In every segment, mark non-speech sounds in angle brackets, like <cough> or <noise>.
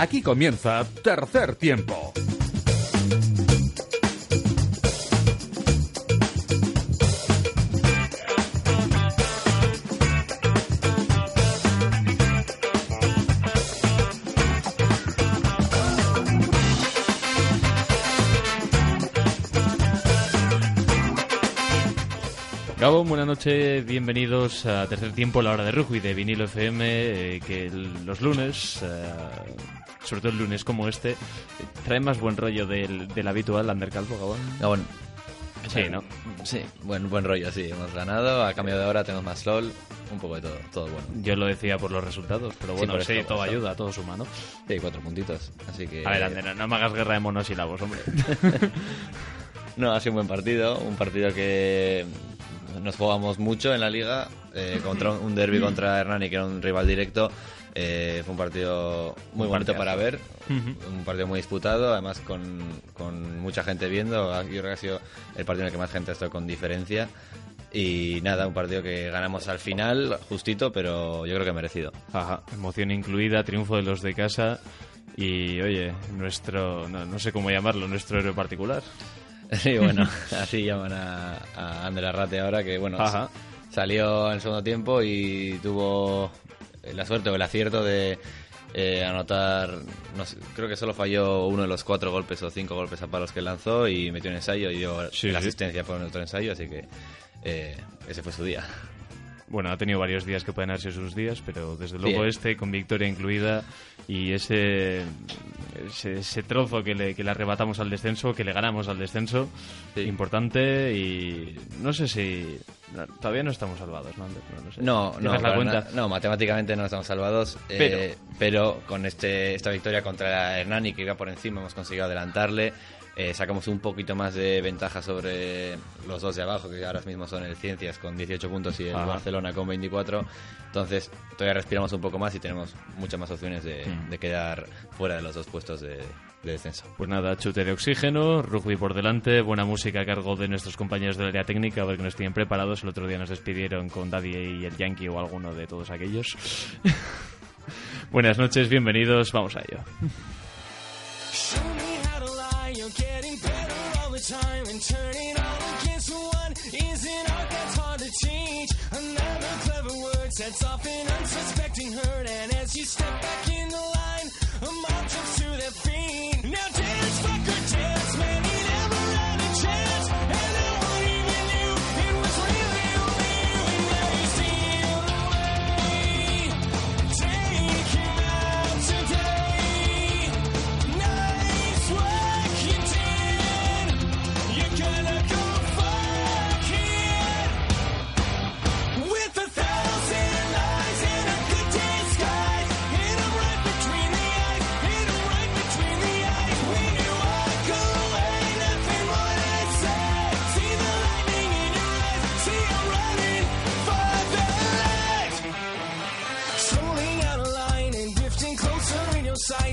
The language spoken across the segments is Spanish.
Aquí comienza Tercer Tiempo. Gabo, buenas noches, bienvenidos a Tercer Tiempo, la hora de rugby de Vinilo FM, eh, que los lunes, eh, sobre todo el lunes como este, eh, trae más buen rollo del, del habitual Ander Calvo, Gabón. Gabón. Sí, ¿no? Sí, buen, buen rollo, sí. Hemos ganado, a cambio de hora tenemos más LOL, un poco de todo, todo bueno. Yo lo decía por los resultados, pero Sí, bueno, por sí, eso, por todo ayuda, todo suma, ¿no? Sí, cuatro puntitos, así que... A ver, Ander, no, no me hagas guerra de monosílabos, hombre. <laughs> No, ha sido un buen partido, un partido que nos jugamos mucho en la liga, eh, contra un derby contra Hernani, que era un rival directo. Eh, fue un partido muy Un bonito partidazo. para ver, un partido muy disputado, además con, con mucha gente viendo. Yo creo que ha sido el partido en el que más gente ha estado con diferencia. Y nada, un partido que ganamos al final, justito, pero yo creo que merecido. Ajá, emoción incluida, triunfo de los de casa y, oye, nuestro, no, no sé cómo llamarlo, nuestro héroe particular. <laughs> Sí, bueno, <laughs> así llaman a, a Ander Arrate ahora, que bueno, Ajá. salió en el segundo tiempo y tuvo la suerte o el acierto de eh, anotar, no sé, creo que solo falló uno de los cuatro golpes o cinco golpes a palos que lanzó y metió un ensayo y dio Sí, la sí. asistencia por otro ensayo, así que eh, ese fue su día. Bueno, ha tenido varios días que pueden haber sus días, pero desde luego este, con victoria incluida, y ese, ese, ese trozo que le, que le arrebatamos al descenso, que le ganamos al descenso, Sí. importante, y no sé si... no, todavía no estamos salvados, ¿no? No, lo sé. No, no, ¿Tienes la cuenta? no, matemáticamente no estamos salvados, eh, pero, con este, esta victoria contra Hernani, que iba por encima, hemos conseguido adelantarle. Eh, sacamos un poquito más de ventaja sobre los dos de abajo, que ahora mismo son el Ciencias con 18 puntos y el Ajá. Barcelona con 24. Entonces, todavía respiramos un poco más y tenemos muchas más opciones de, Mm. de quedar fuera de los dos puestos de, de descenso. Pues nada, chute de oxígeno, rugby por delante, buena música a cargo de nuestros compañeros del área técnica, a ver que nos tienen preparados. El otro día nos despidieron con Daddy y el Yankee o alguno de todos aquellos. <laughs> Buenas noches, bienvenidos, vamos a ello. Time and turning all against one is an art that's hard to teach. Another clever word sets off an unsuspecting hurt, and as you step back in the line, a mob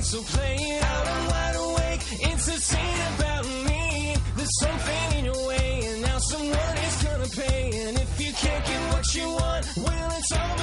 So play it out, I'm wide awake. It's a scene about me. There's something in your way, and now someone is gonna pay. And if you can't get what you want, well, it's all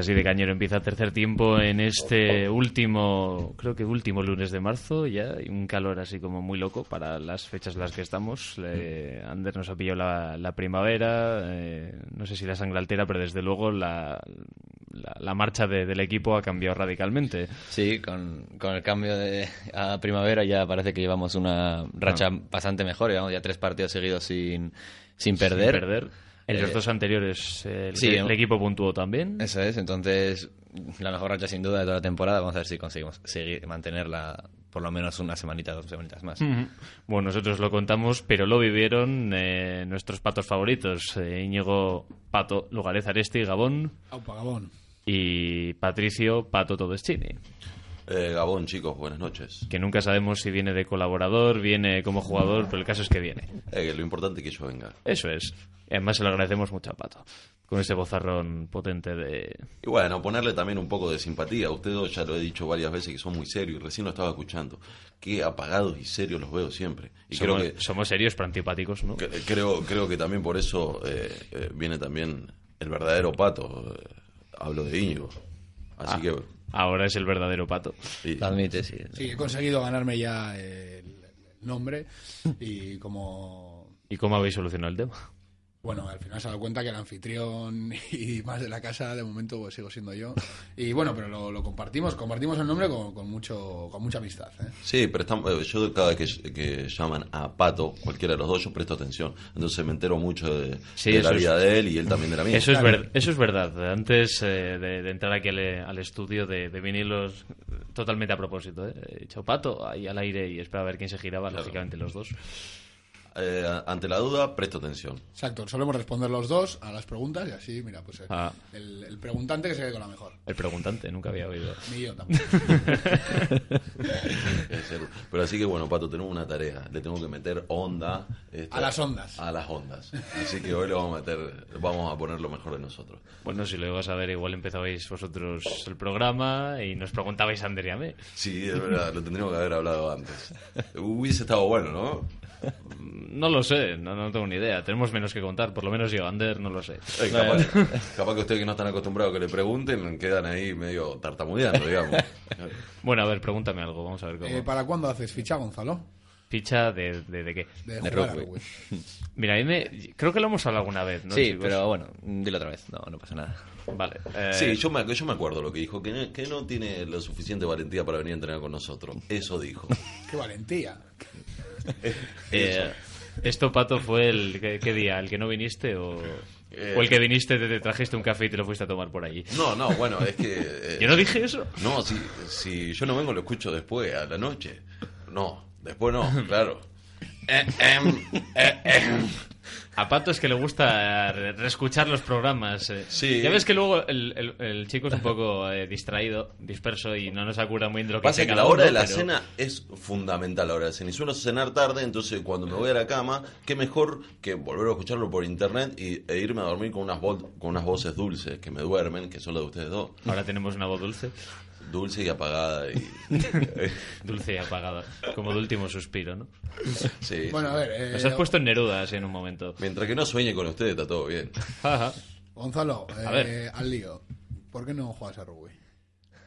así de cañero empieza el tercer tiempo en este último, creo que último lunes de marzo, ya, y un calor así como muy loco para las fechas en las que estamos. Le- Ander nos ha pillado la, la primavera, eh, no sé si la sangre altera, pero desde luego la, la, la marcha de- del equipo ha cambiado radicalmente. Sí, con, con el cambio de a primavera ya parece que llevamos una racha bastante mejor. Llevamos ya tres partidos seguidos sin, sin perder. Sin perder. En los Eh, dos anteriores eh, el, sí, el ¿no? equipo puntuó también. Eso es, entonces la mejor racha sin duda de toda la temporada. Vamos a ver si conseguimos seguir mantenerla por lo menos una semanita, dos semanitas más. Bueno, nosotros lo contamos, pero lo vivieron eh, nuestros patos favoritos. Eh, Íñigo Pato Lugarez Aresti, Gabón, Aupa, Gabón. y Patricio Pato Todeschini, Eh, Gabón, chicos, buenas noches. que nunca sabemos si viene de colaborador, viene como jugador, pero el caso es que viene. Eh, lo importante es que yo venga. Eso es. Además se lo agradecemos mucho a Pato, con ese bozarrón potente de... Y bueno, ponerle también un poco de simpatía. Ustedes ya lo he dicho varias veces que son muy serios y recién lo estaba escuchando. Qué apagados y serios los veo siempre. Y somos, creo que somos serios pero antipáticos, ¿no? que- creo creo que también por eso eh, eh, viene también el verdadero pato. Eh, hablo de Íñigo. Así Ah, que Ahora es el verdadero Pato. Lo admite, sí. Sí, he conseguido ganarme ya el nombre y como... ¿Y cómo habéis solucionado el tema? Bueno, al final se ha dado cuenta que el anfitrión <laughs> y más de la casa, de momento, pues sigo siendo yo. Y bueno, pero lo, lo compartimos, compartimos el nombre con, con mucho, con mucha amistad. ¿eh? Sí, pero estamos- eh, yo cada vez que, que llaman a Pato, cualquiera de los dos, yo presto atención. Entonces me entero mucho de, Sí, de la es- vida de él y él también de la mía. Eso es, Claro. ver- eso es verdad. Antes eh, de, de entrar aquí al, al estudio de, de vinilos, totalmente a propósito, ¿eh? he dicho pato ahí al aire y esperaba a ver quién se giraba, lógicamente los dos. Eh, ante la duda, presto atención. Exacto, solemos responder los dos a las preguntas y así, mira, pues eh, Ah. el, el preguntante que se quede con la mejor. El preguntante, nunca había oído. Ni yo tampoco. <laughs> Pero así que bueno, Pato, tenemos una tarea. Le tengo que meter onda. esta- A las ondas. A las ondas. Así que hoy le vamos a meter, vamos a poner lo mejor de nosotros. Bueno, si lo ibas a ver, igual empezabais vosotros el programa y nos preguntabais a Ander y a mí. Sí, es verdad, lo tendríamos que haber hablado antes. Hubiese estado bueno, ¿no? No lo sé, no, no tengo ni idea. Tenemos menos que contar, por lo menos yo, Ander, no lo sé. Eh, capaz, capaz que ustedes que no están acostumbrados a que le pregunten, quedan ahí medio tartamudeando, digamos. <laughs> Bueno, a ver, pregúntame algo, vamos a ver cómo. Eh, ¿Para cuándo haces ficha, Gonzalo? Ficha de, de, de qué. De, De jugar rugby. <laughs> Mira, a mí me... creo que lo hemos hablado alguna vez, ¿no? sí, chicos? pero bueno, dilo otra vez. No, no pasa nada. Vale. eh, Sí, yo me, yo me acuerdo lo que dijo, que no, que no tiene la suficiente valentía para venir a entrenar con nosotros. Eso dijo. ¡Qué valentía! <laughs> Eh, ¿Esto, Pato, fue el ¿qué, qué día? ¿El que no viniste o, Eh. o el que viniste, te, te trajiste un café y te lo fuiste a tomar por allí? No, no, bueno, es que... <laughs> eh, Yo no dije eso. No, si, si yo no vengo, lo escucho después, a la noche. No, después no, <laughs> claro. Eh, em, eh, em. A Pato es que le gusta re- reescuchar los programas. eh. Sí. Ya ves que luego el, el- el chico es un poco eh, distraído, disperso y no nos acuerda muy bien de lo que Pasa que la hora uno, de la pero- cena es fundamental la hora de cena. Y suelo cenar tarde, entonces cuando me voy a la cama, qué mejor que volver a escucharlo por internet y, e irme a dormir con unas, con unas voces dulces que me duermen, que son las de ustedes dos. Ahora tenemos una voz dulce, Dulce y apagada. Y, <laughs> dulce y apagada, como de último suspiro, ¿no? sí, Bueno, sí. a ver, eh, Nos has puesto en Nerudas en un momento. Mientras que no sueñe con ustedes, está todo bien. Ajá. Gonzalo, eh, A ver. al lío. ¿Por qué no juegas a rugby?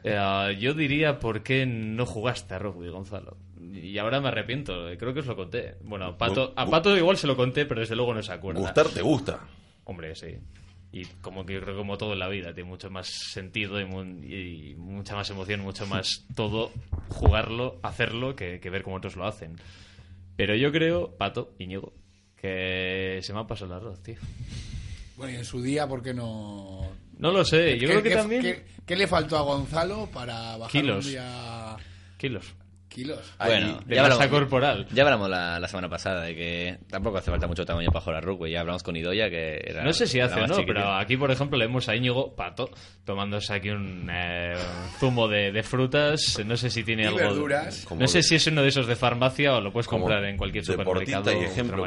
Eh, yo diría por qué no jugaste a rugby, Gonzalo. Y ahora me arrepiento, eh, creo que os lo conté. Bueno, a Pato, a Pato igual se lo conté, pero desde luego no se acuerda. Gustar te gusta. Hombre, sí. Y como que yo creo que como todo en la vida, tiene mucho más sentido y, mu- y mucha más emoción, mucho más todo jugarlo, hacerlo, que, que ver cómo otros lo hacen. Pero yo creo, Pato, Íñigo, que se me ha pasado el arroz, tío. Bueno, y en su día, ¿por qué no...? No lo sé, yo ¿Qué- creo que también... ¿qué, qué le faltó a Gonzalo para bajar Kilos. un día Kilos. Kilos? Bueno, De ya masa hablamos, corporal. ya hablamos la, la semana pasada de que tampoco hace falta mucho tamaño para jugar a rugby. Ya hablamos con Idoya, que era. No sé si hace o no, chiquitín. pero aquí, por ejemplo, leemos a Íñigo Pato tomándose aquí un eh, zumo de, de frutas. No sé si tiene Y algo. verduras. No sé si es uno de esos de farmacia o lo puedes comprar en cualquier supermercado. y ejemplo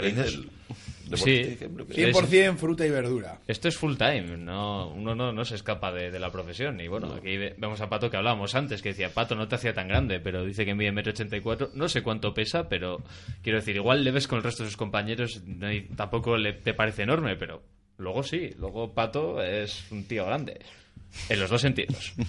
Sí. y ejemplo que es. 100% fruta y verdura. Esto es full time, no, uno no, no se escapa de, de la profesión. Y bueno, aquí ve- vemos a Pato que hablábamos antes, que decía, Pato no te hacía tan grande, pero dice que mide 1,84m. No sé cuánto pesa, pero quiero decir, igual le ves con el resto de sus compañeros, no hay- tampoco le, te parece enorme, pero luego sí, luego Pato es un tío grande. En los dos sentidos. <laughs>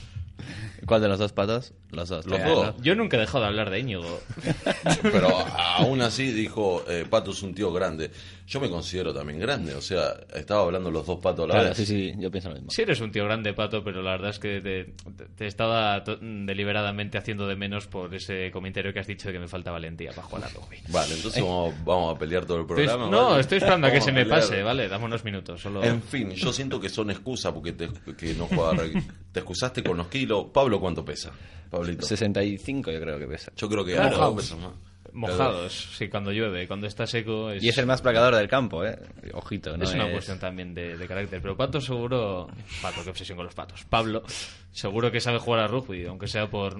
¿Cuál de los dos patos? Los dos. Dos. ¿no? Yo nunca he dejado de hablar de Íñigo. <laughs> Pero aún así dijo, eh, Pato es un tío grande. Yo me considero también grande, o sea, estaba hablando los dos patos a la Claro, vez. sí, sí, yo pienso lo mismo. Sí eres un tío grande, Pato, pero la verdad es que te, te estaba deliberadamente haciendo de menos por ese comentario que has dicho de que me falta valentía para jugar a rugby. Vale, entonces vamos, vamos a pelear todo el Estoy- programa. no, ¿vale? estoy esperando a que se me pase, ¿vale? Dame unos minutos. Solo... En fin, yo siento que son excusas porque te, que no juega rugby. Te excusaste con los kilos. Pablo, ¿cuánto pesa? Pablito. 65 yo creo que pesa. Yo creo que Claro. Pesa más. Mojados, sí, cuando llueve, cuando está seco. Es, Y es el más placador del campo, ¿eh? Ojito, ¿no? es una cuestión también de, de carácter. Pero Pato seguro. Pato, qué obsesión con los patos. Pablo, seguro que sabe jugar a rugby, aunque sea por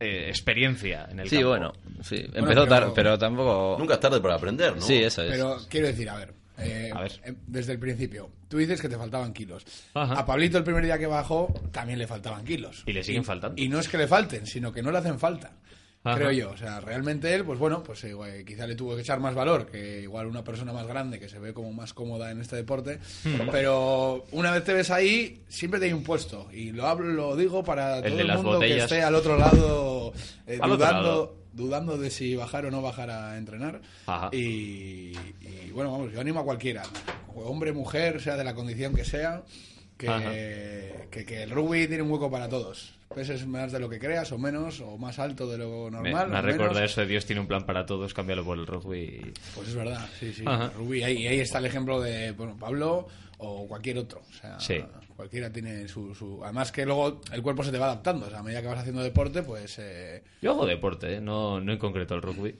eh, experiencia en el Sí, campo. bueno, sí. Empezó pero- tarde, pero tampoco... Nunca es tarde para aprender, ¿no? Sí, eso es. Pero quiero decir, a ver, eh, A ver. eh, desde el principio, tú dices que te faltaban kilos. Ajá. A Pablito el primer día que bajó también le faltaban kilos. Y le siguen faltando. Y no es que le falten, sino que no le hacen falta. Ajá. Creo yo. O sea, realmente él, pues bueno, pues igual, quizá le tuvo que echar más valor que igual una persona más grande que se ve como más cómoda en este deporte. Pero una vez te ves ahí, siempre te hay un puesto. Y lo hablo, lo digo para El todo el mundo que esté al otro lado eh, Al otro dudando, lado. dudando de si bajar o no bajar a entrenar. Ajá. Y, y, bueno, vamos, yo animo a cualquiera, hombre, mujer, sea de la condición que sea, Ajá. que, que, que el rugby tiene un hueco para todos. Peses más de lo que creas, o menos, o más alto de lo Me, normal. me o recuerda eso de Dios tiene un plan para todos, cámbialo por el rugby. Pues es verdad, sí, sí. Ajá. Rugby, ahí, ahí está el ejemplo de bueno, Pablo o cualquier otro. O sea, Sí. cualquiera tiene su, su. Además, que luego el cuerpo se te va adaptando. O sea, a medida que vas haciendo deporte, pues. eh, Yo hago deporte, ¿eh? no, no en concreto el rugby.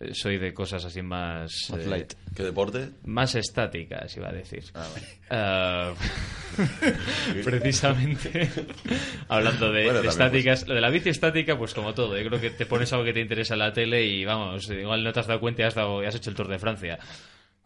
Eh, Soy de cosas así más... Más eh, light. ¿Qué deporte? Más estáticas, iba a decir. Ah, <laughs> precisamente, <laughs> hablando de, Bueno, de también, estáticas, lo de la bici estática, pues como todo, yo creo que te pones algo que te interesa en la tele y vamos, igual no te has dado cuenta y has, dado- y has hecho el Tour de Francia.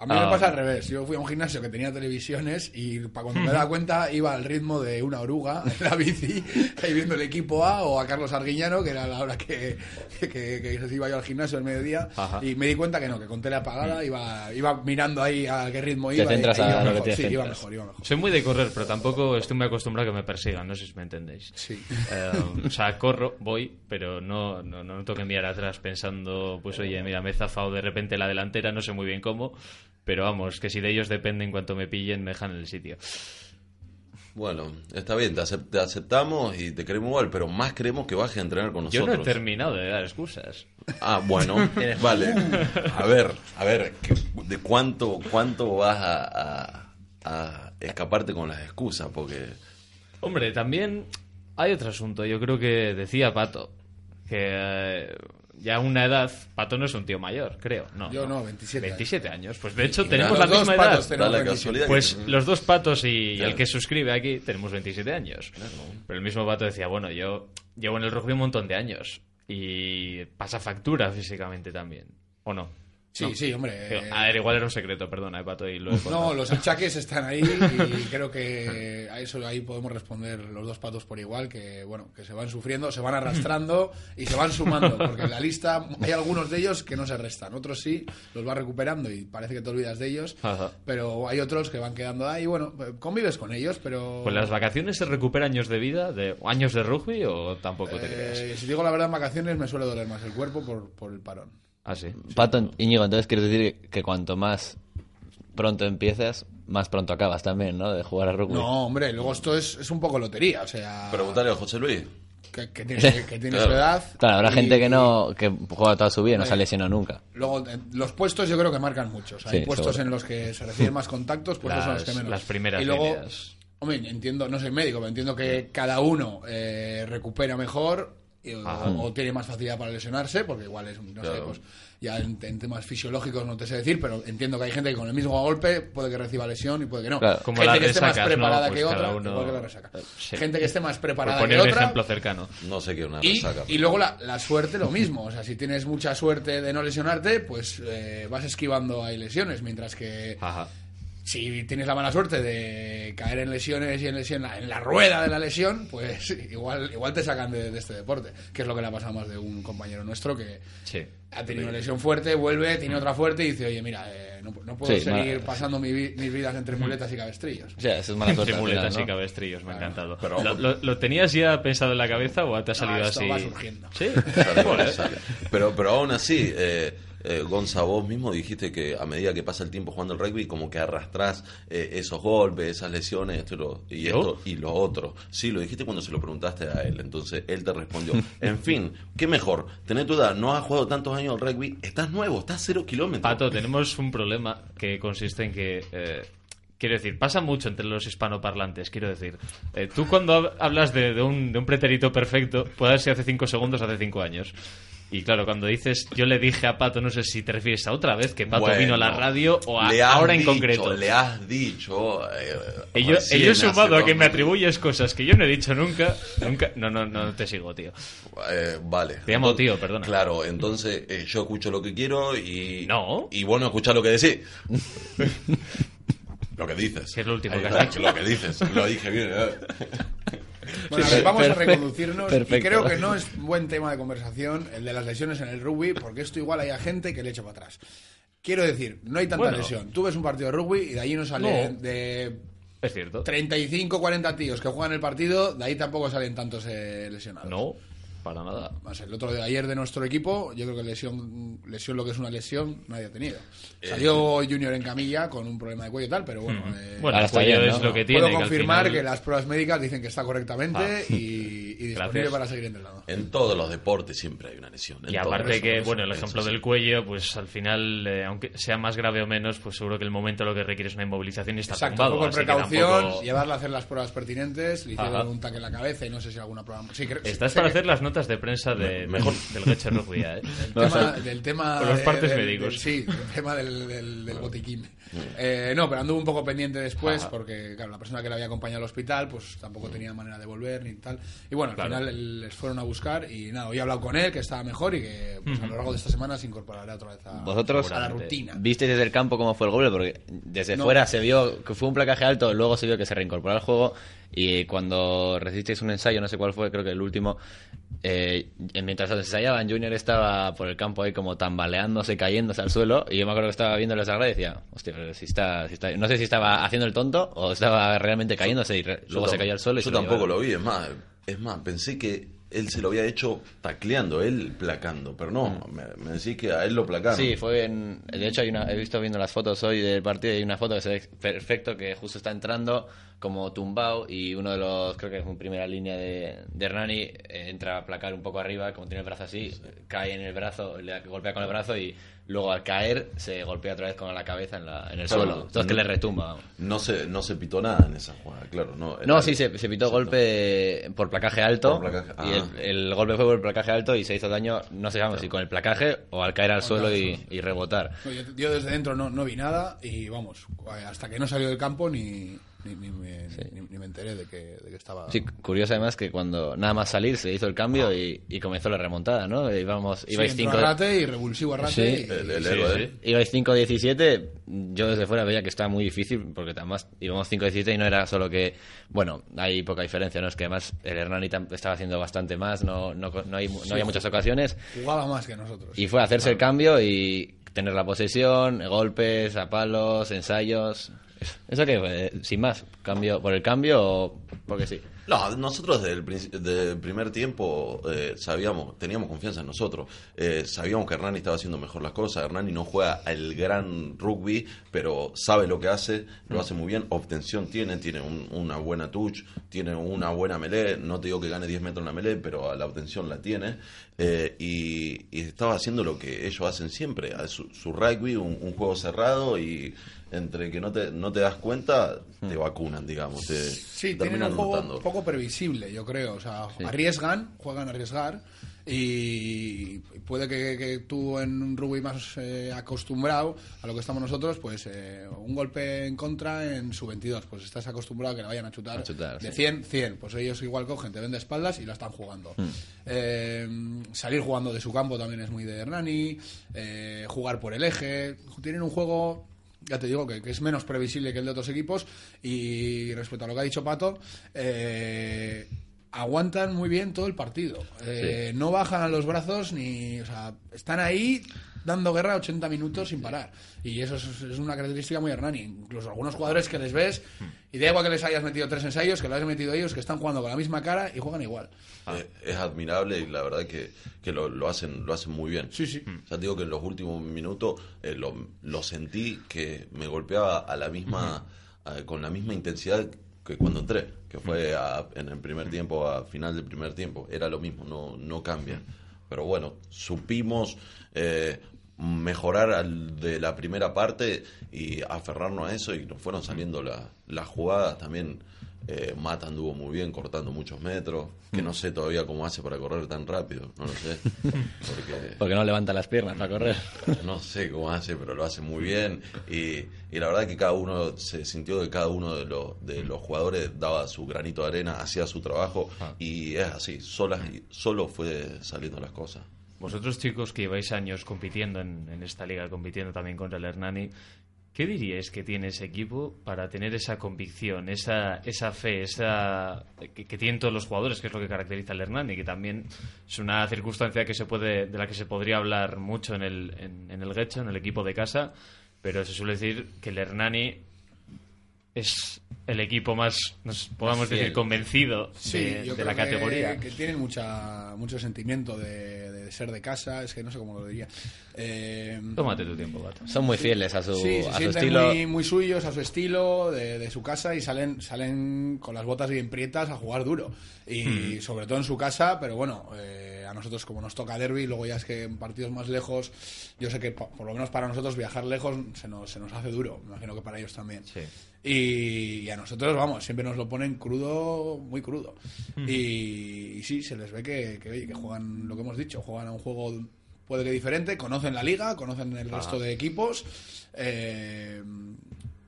A mí me Ah. pasa al revés. Yo fui a un gimnasio que tenía televisiones y para cuando me daba cuenta iba al ritmo de una oruga en la bici, <laughs> ahí viendo el equipo A o a Carlos Arguiñano, que era la hora que, que, que iba yo al gimnasio al mediodía. Ajá. Y me di cuenta que no, que con tele apagada iba, iba mirando ahí a qué ritmo Te iba. y- centras y a iba lo que mejor. te Sí, iba centras. mejor, iba mejor. Soy muy de correr, pero tampoco estoy muy acostumbrado a que me persigan, no sé si me entendéis. Sí. Eh, o sea, corro, voy, pero no, no, no tengo que mirar atrás pensando, pues oye, mira, me he zafado de repente la delantera, no sé muy bien cómo, pero vamos, que si de ellos depende en cuanto me pillen, me dejan en el sitio. Bueno, está bien, te, acep- te aceptamos y te queremos igual, pero más queremos que baje a entrenar con Yo no nosotros. he terminado de dar excusas. Ah, bueno, <laughs> vale. A ver, a ver, ¿qué- ¿de cuánto, cuánto vas a, a- a escaparte con las excusas? Porque Hombre, también hay otro asunto. Yo creo que decía Pato que eh, ya a una edad, Pato no es un tío mayor, creo. No, Yo no, 27 27 años. Pues de hecho Y tenemos los la dos misma patos edad. tenemos da la 27. casualidad que- Pues los dos patos y Claro. el que suscribe aquí tenemos 27 años. Pero el mismo pato decía, bueno, yo llevo en el rugby un montón de años y pasa factura físicamente también. ¿O no? Sí, No. sí, hombre. Digo, eh, A ver, igual era un secreto, perdona, eh, pato, y lo he. No, los achaques están ahí <laughs> y creo que a eso ahí podemos responder los dos patos por igual, que bueno, que se van sufriendo, se van arrastrando y se van sumando, porque en la lista hay algunos de ellos que no se restan, otros sí, los vas recuperando y parece que te olvidas de ellos, Ajá. pero hay otros que van quedando ahí, bueno, convives con ellos, pero... Pues las vacaciones se recupera años de vida, de años de rugby o tampoco te creas. Eh, si digo la verdad, en vacaciones me suele doler más el cuerpo por, por el parón. Ah, sí. Pato, Íñigo, entonces quieres decir que cuanto más pronto empiezas, más pronto acabas también, ¿no? De jugar a rugby. No, hombre, luego esto es, es un poco lotería, o sea... preguntarle a José Luis. Que, que tiene, que- que tiene Claro. su edad. Claro, habrá y- gente que no que juega toda su vida y no Hombre. se ha lesionado nunca. Luego, eh, los puestos yo creo que marcan mucho. O sea, hay Sí, puestos seguro. en los que se reciben más contactos, puestos en los que Las- menos. las primeras y luego, líneas. hombre, entiendo, no soy médico, pero entiendo que cada uno eh, recupera mejor o, tiene más facilidad para lesionarse, porque igual es, no sé, pues ya en, en temas fisiológicos no te sé decir, pero entiendo que hay gente que con el mismo golpe puede que reciba lesión y puede que no. Claro. Como gente que esté más preparada Pues que otra, uno- igual que la resaca. Sí. Gente que esté más preparada poner que un otra. ejemplo cercano. No sé qué es una Y, resaca. y luego la, la suerte lo mismo, o sea, si tienes mucha suerte de no lesionarte, pues eh, vas esquivando ahí lesiones, mientras que Ajá. Si tienes la mala suerte de caer en lesiones y en lesión en la rueda de la lesión, pues <laughs> igual igual te sacan de, de este deporte, que es lo que le ha pasado más de un compañero nuestro que Sí. ha tenido una lesión fuerte, vuelve, tiene otra fuerte y dice, oye, mira, eh, no, no puedo Sí, seguir mala- pasando mi vi- mis vidas entre muletas y cabestrillos. O sea, eso es mala suerte. Entre muletas y ¿no? cabestrillos, me ha encantado. pero- ¿Lo, lo- lo tenías ya pensado en la cabeza o te ha salido esto así? va surgiendo. Sí. Sale, <laughs> Joder. sale. Pero, pero aún así, eh, eh, Gonza, vos mismo dijiste que a medida que pasa el tiempo jugando al rugby, como que arrastrás eh, esos golpes, esas lesiones, esto y, lo, y ¿Yo? esto y lo otro. Sí, lo dijiste cuando se lo preguntaste a él, entonces él te respondió. <laughs> En fin, ¿qué mejor? Tener tu edad, no has jugado tantos años al rugby, estás nuevo, estás cero kilómetros. Pato, tenemos un problema que consiste en que. eh, quiero decir, pasa mucho entre los hispanoparlantes. Quiero decir, eh, tú cuando hab- hablas de, de un, de un pretérito perfecto, puede ser hace cinco segundos, hace cinco años. Y claro, cuando dices, yo le dije a Pato, no sé si te refieres a otra vez que Pato Bueno, vino a la radio o a ahora en dicho, concreto. Le has dicho. eh, yo, he sumado a que me atribuyes cosas que yo no he dicho nunca. Nunca. No, no, no te sigo, tío. Eh, vale. Te llamo Entonces- tío, perdona. Claro, entonces eh, yo escucho lo que quiero y. No. Y vos no escuchás lo que decís. <laughs> lo que dices. ¿Qué es lo último que has dicho? Lo que dices. Lo dije bien. Eh. Bueno, a Sí, ver, vamos a perfecto, reconducirnos y creo que no es buen tema de conversación el de las lesiones en el rugby, porque esto igual hay a gente que le echa para atrás. Quiero decir, no hay tanta Bueno. lesión. Tú ves un partido de rugby y de allí no salen No. de Es cierto. 35, 40 tíos que juegan el partido, de ahí tampoco salen tantos eh, lesionados. No, para nada. Más el otro de ayer de nuestro equipo, yo creo que lesión, lesión lo que es una lesión, nadie ha tenido. Salió Junior en camilla con un problema de cuello y tal, pero bueno, eh, Bueno, el cuello es ¿no? lo que tiene. puedo que confirmar final- que las pruebas médicas dicen que está correctamente Ah. y, y disponible Gracias. para seguir entrenando. En todos los deportes siempre hay una lesión. en Y aparte Eso, que, eso, bueno, el ejemplo del cuello, pues al final, eh, aunque sea más grave o menos, pues seguro que el momento lo que requiere es una inmovilización y está Exacto, tumbado. que precaución, tampoco- llevarla a hacer las pruebas pertinentes, le hicieron un taque en la cabeza y no sé si alguna prueba... Sí, creo, Estás para que- hacer las notas de prensa de, Mejor. del Geche Rugby, ¿eh? del tema, del tema Con los de- partes del- médicos. del- sí, el tema del, del- del botiquín. Eh, no, pero anduve un poco pendiente después Ajá. porque, claro, la persona que le había acompañado al hospital pues tampoco tenía manera de volver ni tal. Y bueno, al Claro. final el- les fueron a buscar y nada, hoy he hablado con él que estaba mejor y que pues, a lo largo de esta semana se incorporará otra vez a, Vosotros- a la rutina. ¿Visteis desde el campo cómo fue el gol? Porque desde No. fuera se vio que fue un placaje alto, luego se vio que se reincorporó al juego y cuando recibisteis un ensayo, no sé cuál fue, creo que el último, eh, mientras ensayaban, Junior estaba por el campo ahí como tambaleándose, cayéndose al suelo y yo me acuerdo que estaba viendo la sagrada y decía, hostia, pero si está, si está- no sé si estaba haciendo el tonto o estaba realmente cayéndose y re- luego se cayó al suelo y Yo se lo tampoco llevaron. lo vi, es más, es más, pensé que él se lo había hecho tacleando, él placando, pero no, me, me decís que a él lo placaron. Sí, fue en... De hecho, hay una, he visto viendo las fotos hoy del partido y hay una foto que se ve perfecto que justo está entrando como tumbado y uno de los, creo que es en primera línea de, de Hernani, eh, entra a placar un poco arriba, como tiene el brazo así, cae en el brazo, le golpea con el brazo y luego al caer se golpea otra vez con la cabeza en, la, en el Claro, suelo. Entonces que le retumba. vamos. No se, no se pitó nada en esa jugada, claro. No, No, sí, se, se pitó golpe por placaje alto. Por placaje, Y ah. el, el golpe fue por placaje alto y se hizo daño, no sé si con el placaje o al caer al suelo y, y rebotar. No, yo, yo desde dentro no, no vi nada y vamos, hasta que no salió del campo ni, ni, ni me, ni- ni me enteré de que, de que estaba... Sí, curioso además que cuando nada más salir se hizo el cambio y, y comenzó la remontada, ¿no? Íbamos, Sí, ibais entró 5 Arrate y revulsivo Arrate. Sí. y- El, el Sí, héroe, sí. ¿eh? ibais 5-17, yo desde fuera veía que estaba muy difícil porque además íbamos 5-17 y no era solo que, bueno, hay poca diferencia, ¿no? Es que además el Hernani estaba haciendo bastante más, no, no, no, hay, no había muchas ocasiones Jugaba más que nosotros. y fue hacerse el cambio y tener la posesión, golpes, a palos, ensayos. Eso que, fue, sin más, cambio por el cambio o porque sí. No, nosotros desde el, desde el primer tiempo eh, sabíamos, teníamos confianza en nosotros. Eh, sabíamos que Hernani estaba haciendo mejor las cosas. Hernani no juega el gran rugby, pero sabe lo que hace, lo hace muy bien. Obtención tiene, tiene un- una buena touch, tiene una buena melee. No te digo que gane 10 metros en la melee, pero la obtención la tiene. Eh, y, y estaba haciendo lo que ellos hacen siempre: su, su rugby, un, un juego cerrado y entre que no te, no te das cuenta, te vacunan, digamos. Te, Sí, terminan un juego. Poco previsible, yo creo. O sea, arriesgan, juegan a arriesgar y puede que, que tú en un rugby más eh, acostumbrado a lo que estamos nosotros, pues eh, un golpe en contra en su 22, pues estás acostumbrado a que la vayan a chutar, A chutar, de sí. 100, 100. Pues ellos igual cogen, te ven de espaldas y la están jugando. Eh, salir jugando de su campo también es muy de Hernani, jugar por el eje, tienen un juego ya te digo que, que es menos previsible que el de otros equipos. Y respecto a lo que ha dicho Pato, eh, aguantan muy bien todo el partido. Eh, No bajan los brazos ni. O sea, están ahí dando guerra 80 minutos sin parar. Y eso es, es una característica muy Hernani. Incluso algunos jugadores que les ves, y da igual que les hayas metido tres ensayos, que lo hayas metido ellos, que están jugando con la misma cara y juegan igual. Eh, es admirable y la verdad que, que lo, lo hacen lo hacen muy bien. Sí, sí. Ya te digo que en los últimos minutos eh, lo, lo sentí que me golpeaba a la misma a- con la misma intensidad que cuando entré, que fue a- en el primer tiempo, a final del primer tiempo. Era lo mismo, no, no cambia. Pero bueno, supimos eh, mejorar al de la primera parte y aferrarnos a eso y nos fueron saliendo la- las jugadas también. Eh, Mata anduvo muy bien cortando muchos metros, que no sé todavía cómo hace para correr tan rápido, no lo sé. Porque <laughs> Porque no levanta las piernas para correr. no sé cómo hace, pero lo hace muy bien. Y, y la verdad que cada uno se sintió que cada uno de los, de los jugadores daba su granito de arena, hacía su trabajo. Y es así, solas, solo fue saliendo las cosas. Vosotros chicos que lleváis años compitiendo en, en esta liga, compitiendo también contra el Hernani, ¿qué diríais que tiene ese equipo para tener esa convicción, esa, esa fe, esa que, que tienen todos los jugadores, que es lo que caracteriza al Hernani, que también es una circunstancia que se puede, de la que se podría hablar mucho en el, en, en el Guecho, en el equipo de casa, pero se suele decir que el Hernani es el equipo más, nos podamos decir, convencido Sí, de, yo de creo la que- categoría. Que, tienen mucha, mucho sentimiento de, de ser de casa, es que no sé cómo lo diría. Eh, Tómate tu tiempo, Gato. Son muy fieles a su, Sí, se a su sienten estilo. muy, muy suyos, a su estilo, de, de su casa y salen, salen con las botas bien prietas a jugar duro. Y sobre todo en su casa, pero bueno, eh, a nosotros como nos toca derby, luego ya es que en partidos más lejos, yo sé que por lo menos para nosotros viajar lejos se nos, se nos hace duro, me imagino que para ellos también. Sí. Y, a nosotros, vamos, siempre nos lo ponen crudo, muy crudo. Y, y sí, se les ve que, que, que juegan lo que hemos dicho, juegan a un juego puede que diferente, conocen la liga, conocen el resto de equipos. Eh,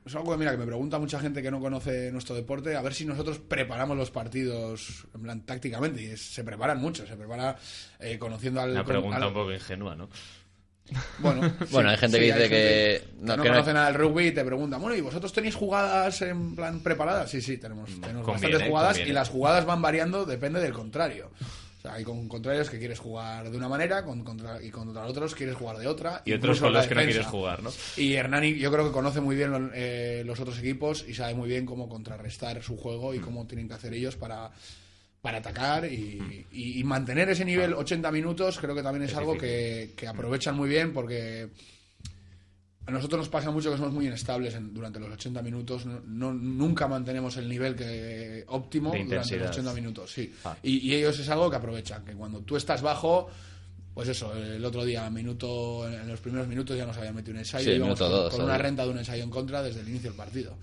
es algo que, mira, que me pregunta mucha gente que no conoce nuestro deporte, a ver si nosotros preparamos los partidos, en plan, tácticamente. Y es- se preparan mucho, se prepara eh, conociendo al... Una pregunta al- un poco ingenua, ¿no? Bueno, <laughs> Bueno, hay gente que dice que- no, no, que no- conoce nada del rugby y te preguntan, bueno, ¿y vosotros tenéis jugadas en plan preparadas? Sí, sí, tenemos, tenemos conviene, bastantes jugadas conviene. y las jugadas van variando, depende del contrario. O sea, hay con contrarios que quieres jugar de una manera con, contra, y contra otros quieres jugar de otra. Y otros con los que no quieres jugar, ¿no? Y Hernani yo creo que conoce muy bien lo- eh, los otros equipos y sabe muy bien cómo contrarrestar su juego y Mm. cómo tienen que hacer ellos para, para atacar y, y- y mantener ese nivel 80 minutos creo que también es, Es algo que, que aprovechan muy bien porque a nosotros nos pasa mucho que somos muy inestables en- durante los 80 minutos. No, no- nunca mantenemos el nivel que óptimo durante los intensidad. 80 minutos. Sí. Ah. Y, y ellos es algo que aprovechan. Que cuando tú estás bajo, pues eso, el otro día, minuto, en los primeros minutos ya nos habían metido un ensayo. Sí, íbamos minuto con, dos, con una renta de un ensayo en contra desde el inicio del partido.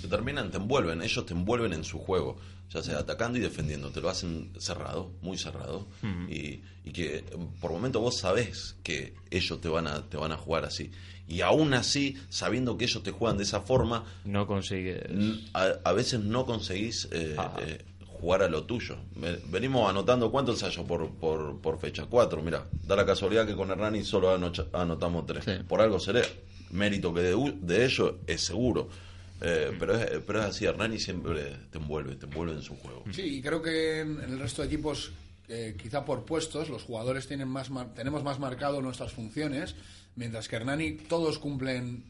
Te terminan, te envuelven, ellos te envuelven en su juego, ya sea atacando y defendiendo, te lo hacen cerrado, muy cerrado, y, y que por momento vos sabés que ellos te van a, te van a jugar así. Y aún así, sabiendo que ellos te juegan de esa forma, No consigues. a, a veces no conseguís eh, Ah. eh, jugar a lo tuyo. Ve- Venimos anotando cuántos ensayos por, por, por fecha, cuatro, mira, da la casualidad que con Hernani solo anocha- anotamos tres. Sí. Por algo seré. Mérito que de, de ellos es seguro. Eh, pero, es, pero es así, Hernani siempre te envuelve, te envuelve en su juego. Sí, y creo que en, en el resto de equipos, eh, quizá por puestos, los jugadores tienen más mar- tenemos más marcado nuestras funciones, mientras que Hernani todos cumplen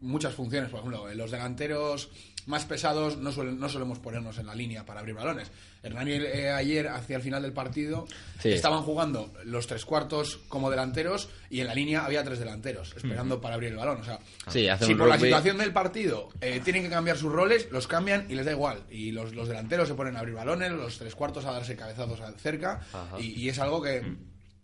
muchas funciones. Por ejemplo, en los delanteros más pesados no, suelen, no solemos ponernos en la línea para abrir balones. Hernani eh, ayer, hacia el final del partido, Sí. estaban jugando los tres cuartos como delanteros y en la línea había tres delanteros esperando para abrir el balón. O sea, Sí, hace si por la situación del partido eh, tienen que cambiar sus roles, los cambian y les da igual. Y los, los delanteros se ponen a abrir balones, los tres cuartos a darse cabezazos cerca. Y, y es algo que,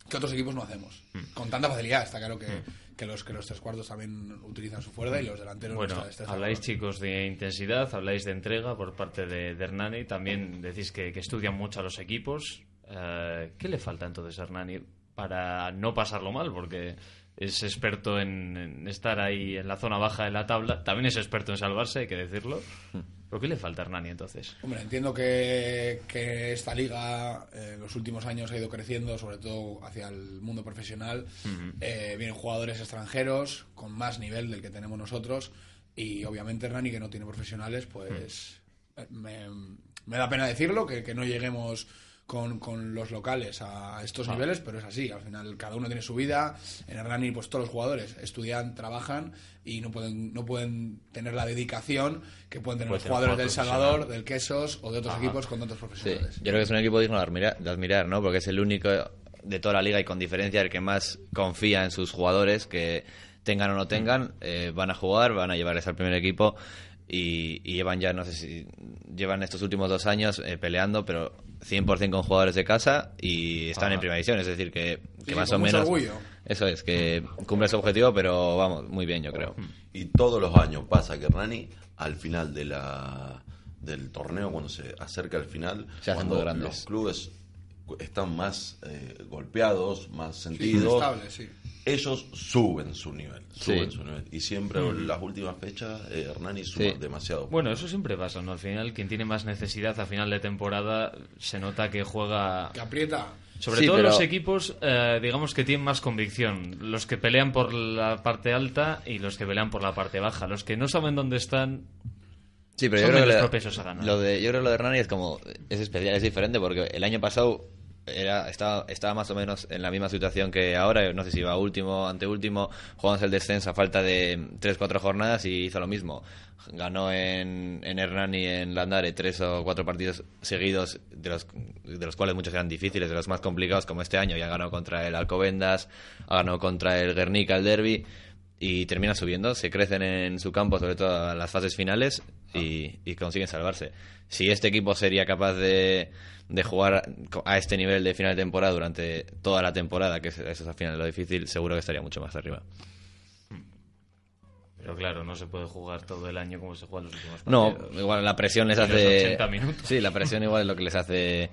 que otros equipos no hacemos. Con tanta facilidad, está claro que, que, los, que los tres cuartos también utilizan su fuerza y los delanteros Bueno, no habláis chicos de intensidad, habláis de entrega por parte de, de Hernani, también decís que, que estudian mucho a los equipos. Eh, ¿Qué le falta entonces a Hernani para no pasarlo mal? Porque es experto en, en estar ahí en la zona baja de la tabla, también es experto en salvarse, hay que decirlo. <laughs> ¿Por qué le falta a Hernani entonces? Hombre, entiendo que, que esta liga eh, en los últimos años ha ido creciendo, sobre todo hacia el mundo profesional. Eh, vienen jugadores extranjeros con más nivel del que tenemos nosotros y obviamente Hernani, que no tiene profesionales, pues eh, me, me da pena decirlo, que, que no lleguemos con, con los locales a estos niveles, pero es así. Al final cada uno tiene su vida. En Hernani, pues todos los jugadores estudian, trabajan y no pueden, no pueden tener la dedicación que pueden tener los jugadores jugador del Salvador, del Quesos o de otros equipos con otros Sí, profesionales. yo creo que es un equipo digno de admirar, de admirar, ¿no? Porque es el único de toda la liga y con diferencia el que más confía en sus jugadores, que tengan o no tengan, eh, van a jugar, van a llevarles al primer equipo y, y llevan ya, no sé si llevan estos últimos dos años eh, peleando, pero 100% con jugadores de casa y están Ajá. en primera división, es decir, que, que Sí, más con o menos... orgullo. Eso es, que cumple su objetivo, pero vamos, muy bien yo creo. Y todos los años pasa que Hernani, al final de la, del torneo, cuando se acerca al final, Se hacen cuando grandes. los clubes están más eh, golpeados, más sentidos, sí. Ellos suben su nivel, suben Sí. su nivel. Y siempre en las últimas fechas eh, Hernani Sí. demasiado. Bueno, eso siempre pasa, ¿no? Al final, quien tiene más necesidad a final de temporada se nota que juega... Que aprieta. Sobre Sí, todo pero- los equipos, eh, digamos que tienen más convicción. Los que pelean por la parte alta y los que pelean por la parte baja. Los que no saben dónde están, Sí, pero Son yo creo que menos lo- propensos a ganar. Lo de, yo creo que lo de Hernani es como es especial, es diferente porque el año pasado era estaba, estaba más o menos en la misma situación que ahora, no sé si iba último, anteúltimo, jugamos el descenso a falta de 3-4 jornadas y hizo lo mismo. Ganó en, en Hernani en Landare tres o cuatro partidos seguidos, de los, de los cuales muchos eran difíciles, de los más complicados como este año. Ya ganó contra el Alcobendas, ha ganado contra el Guernica, el Derby y termina subiendo, se crecen en su campo, sobre todo en las fases finales, y, y consiguen salvarse. Si este equipo sería capaz de, de jugar a este nivel de final de temporada durante toda la temporada, que es- eso es al final lo difícil, seguro que estaría mucho más arriba. pero claro, no se puede jugar todo el año como se juega en los últimos No, partidos. igual la presión les hace... 80 minutos. Sí, la presión igual es lo que les hace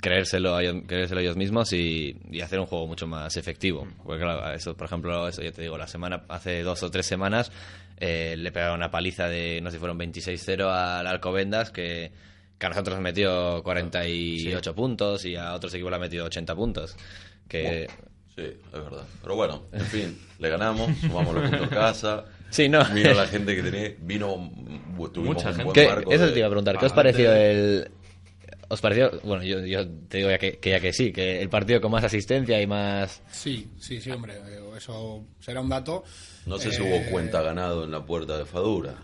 creérselo, a ellos, creérselo ellos mismos y, y hacer un juego mucho más efectivo. Porque claro, eso, por ejemplo, eso ya te digo, la semana, hace dos o tres semanas eh, le pegaron una paliza de, no sé si fueron 26-0 al Alcobendas que, que a nosotros nos metió 48 puntos y a otros equipos le ha metido 80 puntos. Que... Sí, es verdad. Pero bueno, en fin, le ganamos, <laughs> sumamos los puntos a casa. Sí, no. Vino la gente que tenía, vino, tuvimos Mucha un gente. buen ¿Qué- marco eso de- te iba a preguntar, ¿qué os pareció el... ¿Os pareció? Bueno, yo, yo te digo ya que, que ya que sí, que el partido con más asistencia y más... Sí, sí, sí, hombre. eh, Eso será un dato. No sé si Eh, hubo cuenta ganado en la puerta de Fadura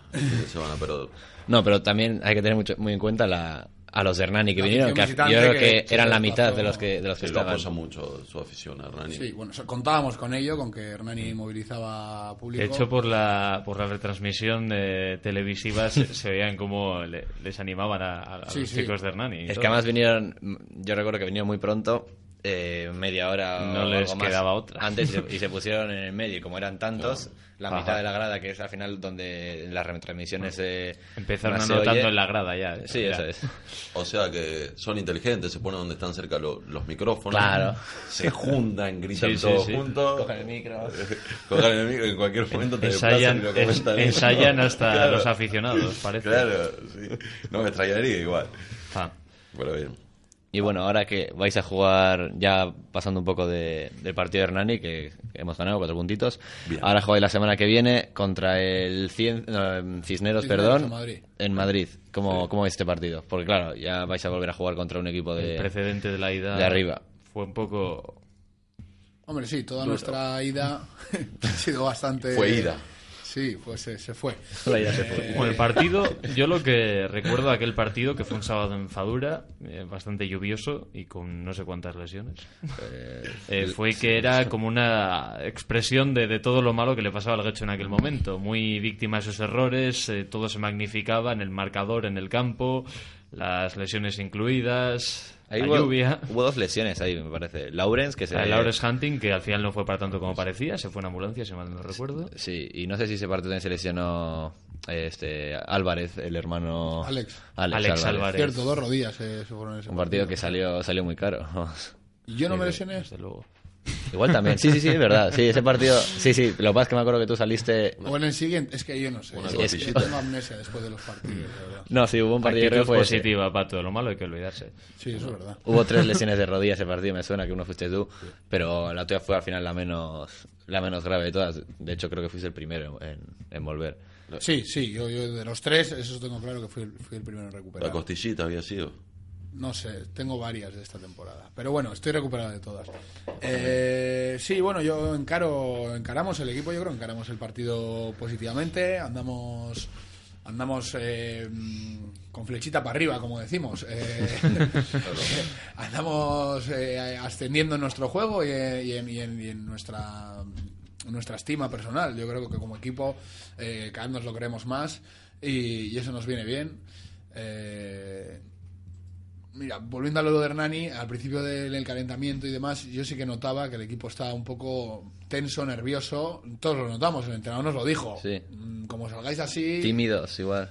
semana, pero No, pero también hay que tener mucho, muy en cuenta la, a los de Hernani que La vinieron, que yo creo que, que eran la mitad de los que, de los que lo apoya mucho su afición a Hernani. Sí, bueno, contábamos con ello, con que Hernani movilizaba público. De hecho, por la, por la retransmisión de televisiva se, se veían cómo le- les animaban a, a- a Sí, los sí. chicos de Hernani. Es todo. que además vinieron, yo recuerdo que vinieron muy pronto, eh, media hora No o les algo más quedaba otra. antes y se, <laughs> y se pusieron en el medio y como eran tantos, la Ajá. mitad de la grada que es al final donde las retransmisiones se Empezaron más se anotando oye. en la grada ya. Sí, Ya. eso es. O sea que son inteligentes, se ponen donde están cerca lo- los micrófonos. Claro. Se juntan, gritan Sí, sí, todos sí. juntos. Cogen el micro. <laughs> Cogen el micro y en cualquier momento te Ensayan, y lo ensayan hasta Claro. los aficionados, parece. Claro, sí. No me extrañaría igual. Ah. Pero bien. Y bueno, ahora que vais a jugar, ya pasando un poco de- del partido de Hernani, que hemos ganado cuatro puntitos, Bien. ahora jugáis la semana que viene contra el Cien- no, Cisneros, Cisneros perdón, en Madrid. en Madrid. ¿Cómo, ¿Cómo es este partido? Porque claro, ya vais a volver a jugar contra un equipo El de... precedente de la ida de arriba. fue un poco Hombre, sí, toda nuestra ida <laughs> ha sido bastante. Fue ida. Sí, pues se, se fue. Ida se fue. Bueno, el partido, yo lo que recuerdo de aquel partido, que fue un sábado en Fadura, eh, bastante lluvioso y con no sé cuántas lesiones, eh, fue que era como una expresión de, de todo lo malo que le pasaba al Gacho en aquel momento. Muy víctima de sus errores, eh, todo se magnificaba en el marcador, en el campo, las lesiones incluidas, Ahí la hubo, lluvia. hubo dos lesiones ahí, me parece. Lawrence, que se... Lawrence Hunting, que al final no fue para tanto como parecía, se fue en ambulancia, si mal no recuerdo. Sí, y no sé si ese partido también se lesionó este, Álvarez, el hermano... Alex. Alex Álvarez. Cierto, dos rodillas eh, se fueron en ese Un partido que salió, salió muy caro. ¿Y yo no me Sí, lesioné? Desde luego. Igual también, sí, sí, sí, es verdad. Sí, ese partido, sí, sí, lo que pasa es que me acuerdo que tú saliste... O en el siguiente, es que yo no sé. Yo costillita. tengo amnesia después de los partidos, de verdad. No, sí, hubo un partido que creo Actitud que fue ese. positiva, Pato. Lo malo hay que olvidarse. Sí, eso es verdad. Hubo tres <laughs> lesiones de rodilla ese partido, me suena que uno fuiste tú, pero la tuya fue al final la menos la menos grave de todas. De hecho, creo que fuiste el primero en, en volver. Sí, sí, yo, yo de los tres, eso tengo claro que fui, el- fui el primero en La recuperar. costillita había sido. No sé, tengo varias de esta temporada. Pero bueno, estoy recuperado de todas. Eh, sí, bueno, yo encaro, encaramos el equipo, yo creo encaramos el partido positivamente. Andamos andamos eh, con flechita para arriba, como decimos. Eh, <laughs> andamos eh, ascendiendo en nuestro juego y, en- y en, y en- y en nuestra nuestra estima personal. Yo creo que como equipo eh, cada vez nos lo creemos más y eso nos viene bien. Mira, volviendo a lo de Hernani, al principio del calentamiento y demás, yo sí que notaba que el equipo estaba un poco tenso, nervioso. Todos lo notamos, el entrenador nos lo dijo. Sí. Mm, Como salgáis así, Tímidos, igual.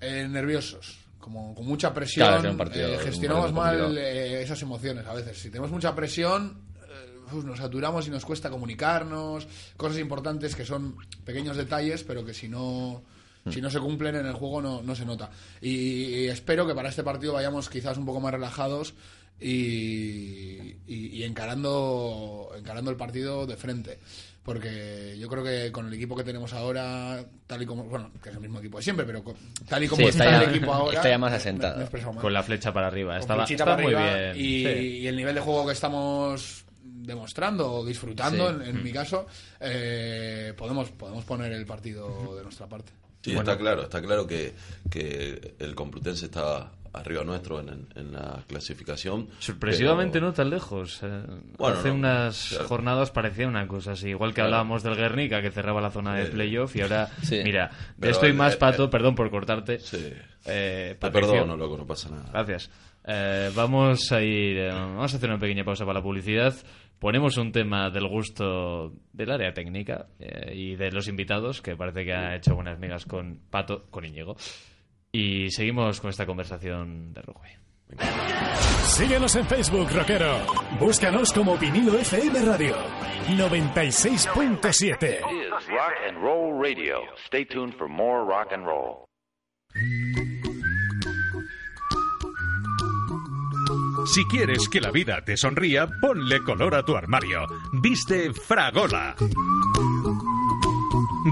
eh, nerviosos, como con mucha presión, Claro, un partido- eh, gestionamos mal eh, esas emociones a veces. Si tenemos mucha presión, eh, nos saturamos y nos cuesta comunicarnos, cosas importantes que son pequeños detalles, pero que si no. Si no se cumplen en el juego no, no se nota. Y, y espero que para este partido vayamos quizás un poco más relajados y, y- y encarando, encarando el partido de frente. Porque yo creo que con el equipo que tenemos ahora, tal y como, bueno, que es el mismo equipo de siempre, pero con- tal y como Sí, está, está ya- el equipo <laughs> ahora. está ya más asentado. me. Con la flecha para arriba. Con Estaba, flechita estaba para muy arriba bien. Y, Sí. y el nivel de juego que estamos demostrando o disfrutando, Sí. en, en mi caso, eh, podemos, podemos poner el partido de nuestra parte. Sí, está claro, está claro que, que el Complutense está arriba nuestro en, en- en la clasificación. Sorpresivamente pero- no tan lejos. eh. Bueno, Hace no, unas claro. jornadas parecía una cosa así. Igual que Claro. hablábamos del Guernica, que cerraba la zona de playoff, y ahora, Sí. mira, de Pero esto y el- más, el- Pato, perdón por cortarte. Sí. Eh, Te perdono, loco, no pasa nada. Gracias. Eh, vamos a ir, eh, vamos a hacer una pequeña pausa para la publicidad. Ponemos un tema del gusto del área técnica eh, y de los invitados, que parece que ha hecho buenas migas con Pato, con Íñigo. Y seguimos con esta conversación de rugby. Síguenos en Facebook, rockero. Búscanos como vinilo FM Radio 96.7. is Rock and Roll Radio. Stay tuned for more rock and roll. Si quieres que la vida te sonría, ponle color a tu armario. Viste Fragola.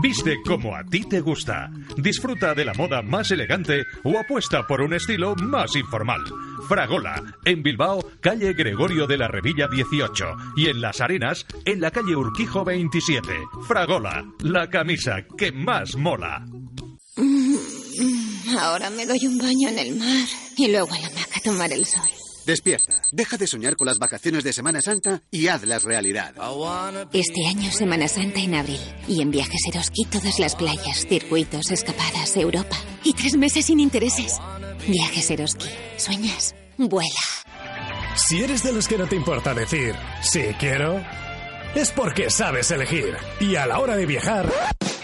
Viste como a ti te gusta. Disfruta de la moda más elegante o apuesta por un estilo más informal. Fragola, en Bilbao, calle Gregorio de la Revilla 18 y en Las Arenas, en la calle Urquijo 27. Fragola, la camisa que más mola. Ahora me doy un baño en el mar y luego a la hamaca a tomar el sol. Despierta, deja de soñar con las vacaciones de Semana Santa y hazlas realidad. Este año Semana Santa en abril. Y en Viajes Eroski todas las playas, circuitos, escapadas, Europa. Y tres meses sin intereses. Viajes Eroski. ¿Sueñas? Vuela. Si eres de los que no te importa decir sí quiero, es porque sabes elegir. Y a la hora de viajar,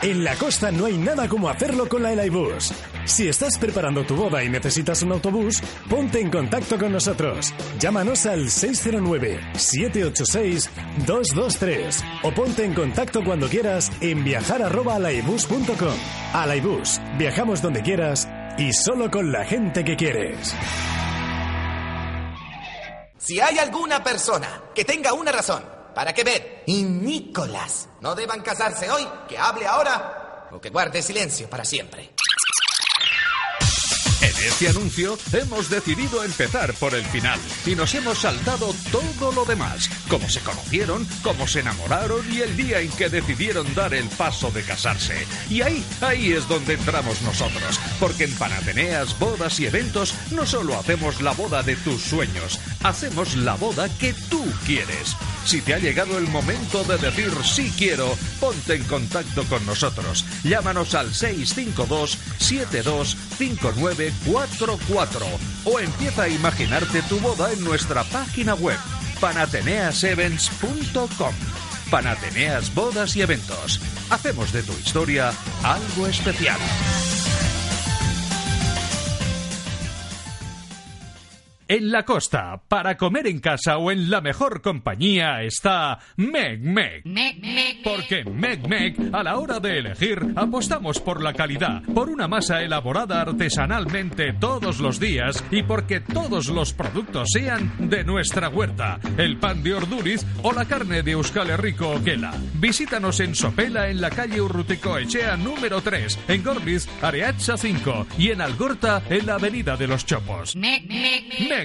en la costa no hay nada como hacerlo con la Elaibus. Si estás preparando tu boda y necesitas un autobús, ponte en contacto con nosotros. Llámanos al 609-786-223 o ponte en contacto cuando quieras en viajar.alaibus.com. Alaibus, viajamos donde quieras y solo con la gente que quieres. Si hay alguna persona que tenga una razón para que Beth y Nicolás no deban casarse hoy, que hable ahora o que guarde silencio para siempre. Este anuncio hemos decidido empezar por el final y nos hemos saltado todo lo demás, cómo se conocieron, cómo se enamoraron y el día en que decidieron dar el paso de casarse. Y ahí, ahí es donde entramos nosotros, porque en Panateneas, bodas y eventos no solo hacemos la boda de tus sueños, hacemos la boda que tú quieres. Si te ha llegado el momento de decir sí quiero, ponte en contacto con nosotros. Llámanos al 652 725944 o empieza a imaginarte tu boda en nuestra página web panateneasevents.com. Panateneas Bodas y Eventos. Hacemos de tu historia algo especial. En la costa, para comer en casa o en la mejor compañía está Meg Meg. Porque en Meg Meg, a la hora de elegir, apostamos por la calidad, por una masa elaborada artesanalmente todos los días y porque todos los productos sean de nuestra huerta, el pan de Orduriz o la carne de Euskal Herriko Oquela. Visítanos en Sopela en la calle Urrutico Echea número 3, en Gorliz, Areacha 5 y en Algorta en la avenida de los Chopos. Meg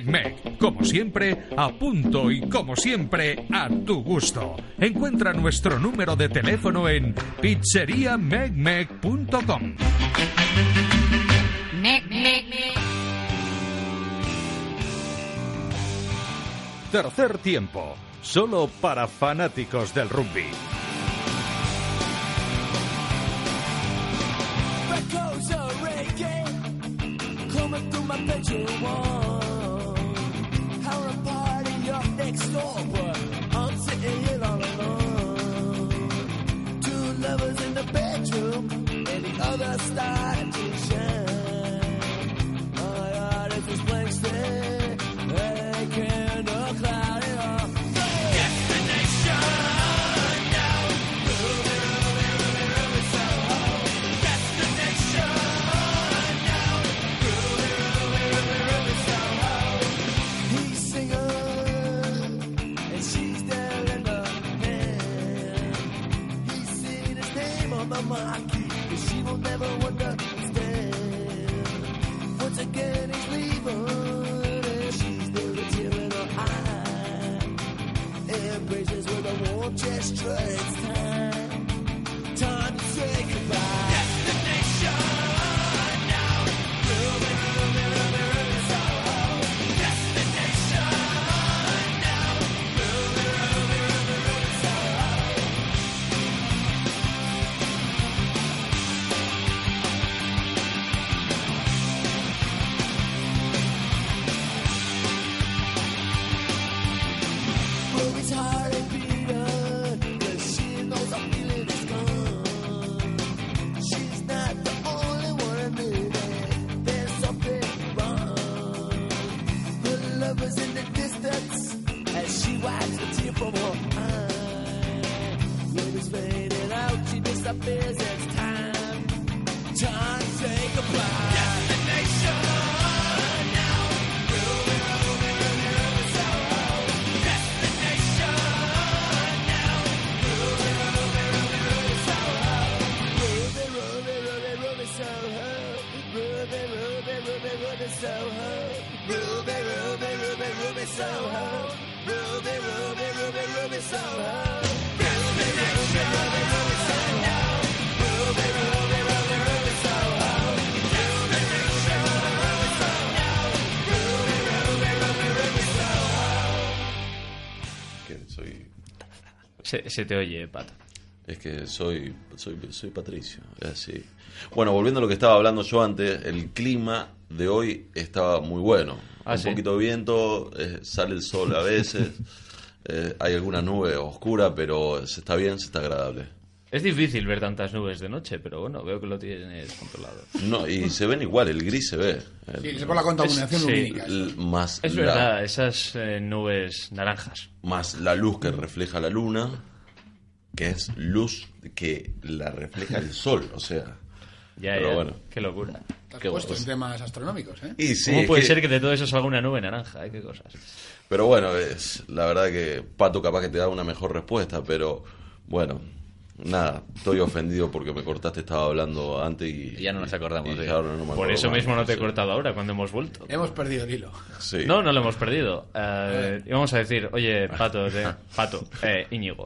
Meg, como siempre, a punto y como siempre, a tu gusto. Encuentra nuestro número de teléfono en pizzeriamegmeg.com. Tercer tiempo, solo para fanáticos del rugby. Echoes of reggae coming through my bedroom wall. Up next door, but I'm sitting here all alone. Two lovers in the bedroom, and the other started to shine. Ruby, Soho. Se te oye, Pato. Es que soy, soy, soy Patricio, es así. Bueno, volviendo a lo que estaba hablando yo antes, el clima de hoy estaba muy bueno. Ah, Un ¿sí? poquito de viento, eh, sale el sol a veces, <laughs> eh, hay alguna nube oscura, pero se está bien, se está agradable. Es difícil ver tantas nubes de noche, pero bueno, veo que lo tienes controlado. No, y se ven igual, el gris se ve. El- Sí, es por la contaminación lumínica. más Es la- verdad, esas eh, nubes naranjas. más la luz que refleja la luna, que es luz que la refleja el sol, o sea. <laughs> Ya, pero ya. bueno. Qué locura. Te has Qué puesto bueno. en temas astronómicos, ¿eh? Y sí, ¿Cómo puede que- ser que de todo eso salga una nube naranja? eh? ¿Qué cosas? Pero bueno, es la verdad que Pato capaz que te da una mejor respuesta, pero bueno, nada, estoy ofendido porque me cortaste, estaba hablando antes y... Y ya no nos acordamos y de- ahora no me Por eso más, mismo no te he cortado ahora, cuando hemos vuelto. Hemos perdido el hilo. Sí. No, no lo hemos perdido. Eh, íbamos a decir, oye, Pato, te- <laughs> Pato, eh, Íñigo.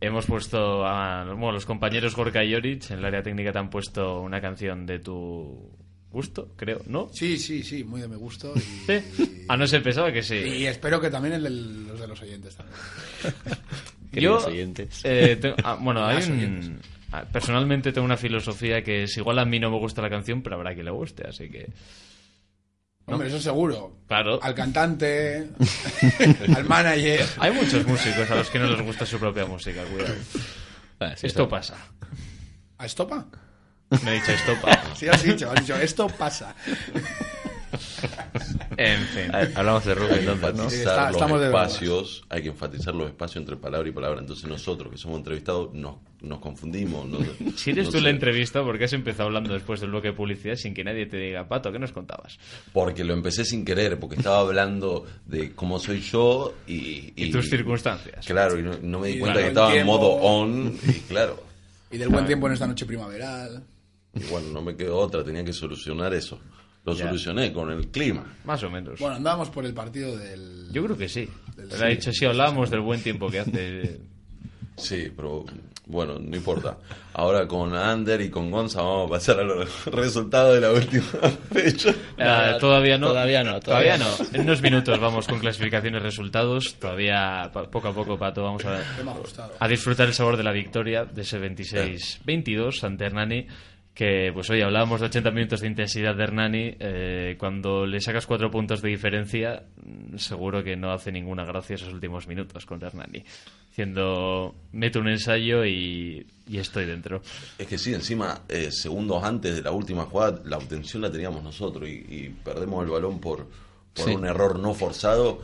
Hemos puesto a bueno, los compañeros Gorka y Oric en el área técnica te han puesto una canción de tu gusto, creo, ¿no? Sí, sí, sí, muy de mi gusto. Y, <laughs> Sí. A no ser pensaba que sí. y espero que también el de los de los oyentes también. <laughs> Yo, oyentes. eh, tengo- ah, bueno, <laughs> hay un- ah, personalmente tengo una filosofía que es igual a mí no me gusta la canción, pero habrá quien le guste, así que Hombre, eso seguro. claro. Al cantante, <laughs> al manager. Hay muchos músicos a los que no les gusta su propia música, cuidado. Ah, sí, Esto pasa. ¿A estopa? Me he dicho estopa. <laughs> Sí, has dicho, has dicho, esto pasa. <laughs> En fin. Hablamos de rugby Hay que entonces, ¿no? enfatizar Está- los de espacios, hay que enfatizar los espacios entre palabra y palabra. Entonces nosotros que somos entrevistados nos, nos confundimos. no- <laughs> Si eres no tú sé. la entrevista, ¿por qué has empezado hablando después del bloque de publicidad sin que nadie te diga, Pato, ¿qué nos contabas? Porque lo empecé sin querer, porque estaba hablando de cómo soy yo y... Y tus circunstancias. Claro, y no, no me di Y cuenta que estaba en modo on y claro. Y del buen tiempo en esta noche primaveral. Y bueno, no me quedó otra, tenía que solucionar eso. Lo Ya. solucioné con el clima. Más o menos. Bueno, andábamos por el partido del... Yo creo que sí. Del- Pero ha dicho, sí, hablábamos del buen tiempo que hace. <laughs> Sí, pero bueno, no importa. Ahora con Ander y con Gonza vamos a pasar a los resultados de la última <laughs> fecha. Ah, todavía no. Todavía no, Todavía, todavía no. En unos minutos vamos con clasificaciones y resultados. Todavía, poco a poco, Pato, vamos a, a disfrutar el sabor de la victoria de ese 26-22 ante Hernani. Que, pues hoy hablábamos de 80 minutos de intensidad de Hernani. eh, cuando le sacas cuatro puntos de diferencia, seguro que no hace ninguna gracia esos últimos minutos contra Hernani. Diciendo, meto un ensayo y, y estoy dentro. Es que sí, encima, eh, segundos antes de la última jugada, la obtención la teníamos nosotros y, y perdemos el balón por, por Sí. un error no forzado.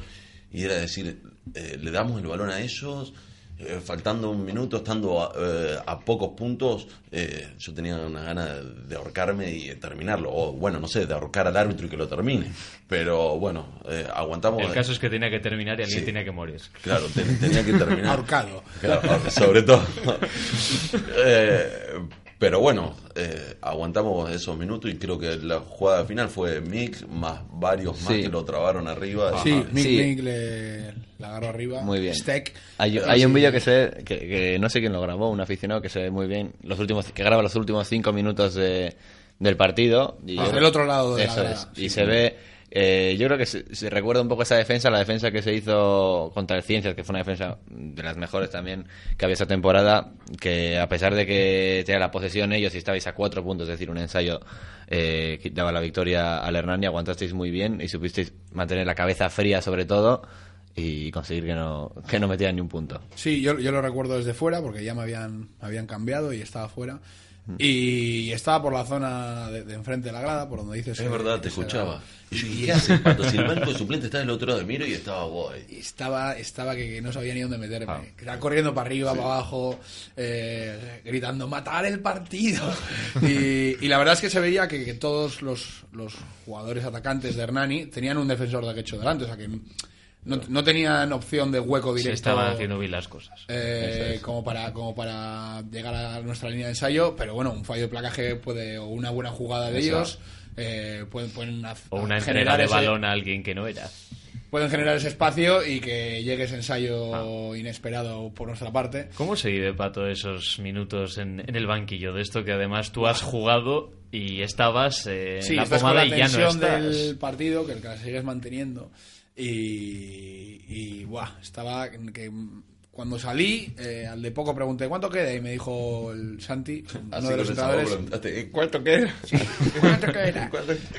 Y era decir, eh, le damos el balón a ellos, eh, faltando un minuto, estando a, eh, a pocos puntos, eh, yo tenía una gana de ahorcarme y de terminarlo. O bueno, no sé, de ahorcar al árbitro y que lo termine. Pero bueno, eh, aguantamos. El caso es que tenía que terminar y alguien Sí. tenía que morir. Claro, te- tenía que terminar. <laughs> Ahorcado. Claro, sobre todo. <laughs> Pero bueno, eh, aguantamos esos minutos y creo que la jugada final fue Mick más varios más Sí. que lo trabaron arriba. Sí, Mick, Sí. Mick le, la agarró arriba. Muy bien. Hay, hay un vídeo que se ve, que, que no sé quién lo grabó, un aficionado que se ve muy bien, los últimos, que graba los últimos cinco minutos de, del partido. Y Ah, yo- del otro lado de la Eso es. y sí. se ve, eh, yo creo que se, recuerda un poco esa defensa, la defensa que se hizo contra el Ciencias, que fue una defensa de las mejores también que había esa temporada, que a pesar de que tenía la posesión ellos y estabais a cuatro puntos, es decir, un ensayo eh, que daba la victoria al Hernani, aguantasteis muy bien y supisteis mantener la cabeza fría sobre todo y conseguir que no, que no metieran ni un punto. Sí, yo, yo lo recuerdo desde fuera porque ya me habían, me habían cambiado y estaba fuera. Y estaba por la zona de, de enfrente de la grada, por donde dices Es que- verdad, te escuchaba. Y yo, ¿qué hace Pato? Si el banco de suplente está del otro lado, miro y estaba guay. Y estaba, estaba que, que no sabía ni dónde meterme. Ah. Que Estaba corriendo para arriba, para abajo, eh, gritando, matar el partido. <laughs> y, y la verdad es que se veía que, que todos los, los jugadores atacantes de Hernani tenían un defensor de quecho delante, o sea que no, no tenían opción de hueco Se directo. estaban haciendo bien las cosas. eh, como para como para llegar a nuestra línea de ensayo pero bueno un fallo de placaje puede o una buena jugada de Eso. ellos eh, pueden, pueden O una entrega de ese- balón a alguien que no era. pueden generar ese espacio y que llegue ese ensayo Ah. inesperado por nuestra parte ¿Cómo se vive, Pato, esos minutos en, en el banquillo de esto que además tú has jugado y estabas eh, sí en la estás con pomada la y ya no estás? del partido que, que la sigues manteniendo y, y buah, estaba que cuando salí eh, al de poco pregunté cuánto queda y me dijo el Santi uno Así de los entrenadores "¿Eh, ¿cuánto queda? <laughs> <laughs> ¿Cuánto queda?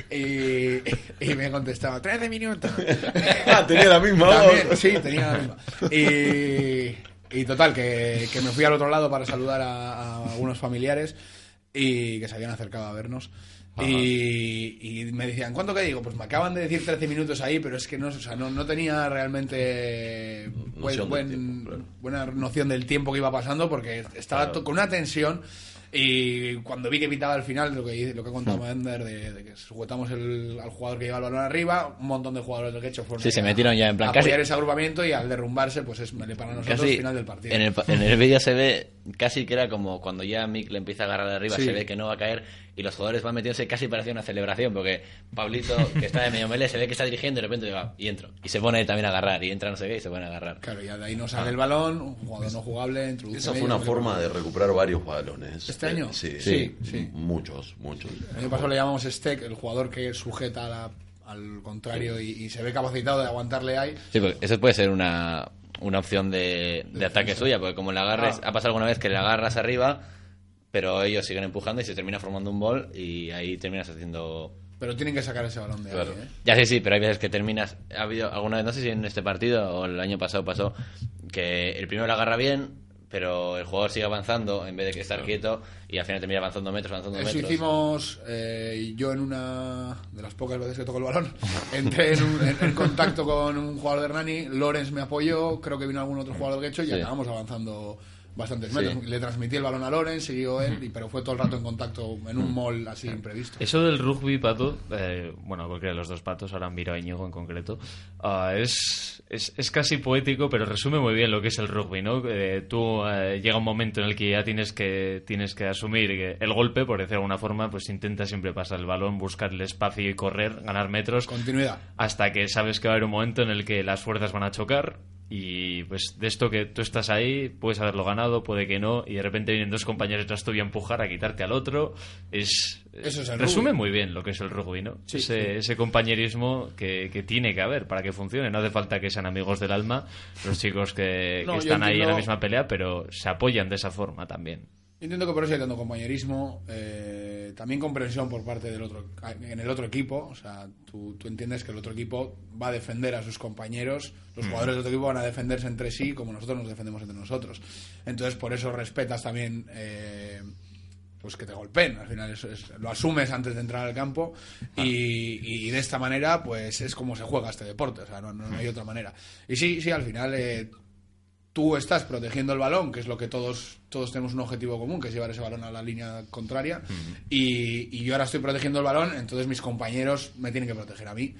Y, y me contestaba, 13 minutos. <laughs> Ah, tenía la misma También. Sí, tenía la misma. Y, y total, que, que me fui al otro lado para saludar a, a algunos familiares y que se habían acercado a vernos. Y, y me decían, ¿cuánto que digo? Pues me acaban de decir 13 minutos ahí, pero es que no, o sea, no, no tenía realmente buen- Noción del buen- tiempo, claro. buena noción del tiempo que iba pasando porque estaba Claro. con una tensión y cuando vi que pitaba al final lo que lo que contaba Ender de, de que sujetamos el, al jugador que lleva el balón arriba un montón de jugadores del Quecho fueron Sí, se metieron ya en plan a casi- apoyar ese agrupamiento y al derrumbarse pues es para nosotros Casi final del partido En el, en el vídeo se ve casi que era como cuando ya Mick le empieza a agarrar de arriba, Sí. se ve que no va a caer y los jugadores van metiéndose casi parecía una celebración porque Pablito, que está de medio melee, se ve que está dirigiendo y de repente va y entro. Y se pone también a agarrar y entra no sé qué y se pone a agarrar. claro ya de ahí no sale el balón un jugador no jugable introduce Esa fue una forma de recuperar varios balones. ¿Este Eh, año? Sí, Sí, sí. Muchos, muchos. el año pasado le llamamos Steak el jugador que sujeta a la- al contrario y, y se ve capacitado de aguantarle ahí Sí, porque eso puede ser una, una opción de, de ataque suya, porque como le agarres, Ah. ha pasado alguna vez que le agarras arriba, pero ellos siguen empujando y se termina formando un bol y ahí terminas haciendo pero tienen que sacar ese balón de Claro. ahí ¿eh? Ya sí, sí, pero hay veces que terminas. Ha habido alguna vez, no sé si en este partido o el año pasado pasó, que el primero la agarra bien, pero el jugador sigue avanzando en vez de que estar quieto y al final termina avanzando metros, avanzando Eso metros. hicimos, eh, yo en una de las pocas veces que toco el balón, <laughs> entré en, un- en- en contacto con un jugador de Hernani, Lorenz me apoyó, creo que vino algún otro jugador del Guecho y Sí. acabamos avanzando bastantes Sí. metros. Le transmití el balón a Lorenz, siguió él, y- pero fue todo el rato en contacto en un mall así imprevisto. Eso del rugby, Pato, eh, bueno, cualquiera de los dos patos, ahora miro a Íñigo en concreto, ah, es, es, es casi poético, pero resume muy bien lo que es el rugby, ¿no? Eh, tú eh, llega un momento en el que ya tienes que, tienes que asumir el golpe, por decir de alguna forma, pues intenta siempre pasar el balón, buscar el espacio y correr, ganar metros. Continuidad. Hasta que sabes que va a haber un momento en el que las fuerzas van a chocar y pues de esto que tú estás ahí, puedes haberlo ganado, puede que no, y de repente vienen dos compañeros detrás tuyo a empujar, a quitarte al otro. Es, Eso es el resume rugby. muy bien lo que es el rugby, ¿no? Sí, ese, sí. ese compañerismo que, que tiene que haber para que funcione. No hace falta que sean amigos del alma los chicos que, No, que están ahí en la misma pelea, pero se apoyan de esa forma también. Entiendo que por eso hay tanto compañerismo, eh, también comprensión por parte del otro, en el otro equipo. O sea, tú, tú entiendes que el otro equipo va a defender a sus compañeros, los Mm. jugadores del otro equipo van a defenderse entre sí como nosotros nos defendemos entre nosotros. Entonces, por eso respetas también, eh, pues que te golpeen. Al final eso es- lo asumes antes de entrar al campo y, y de esta manera, pues es como se juega este deporte. O sea, no, no- no hay otra manera. Y sí, sí, al final. eh, tú estás protegiendo el balón, que es lo que todos, todos tenemos un objetivo común, que es llevar ese balón a la línea contraria, y, y yo ahora estoy protegiendo el balón, entonces mis compañeros me tienen que proteger a mí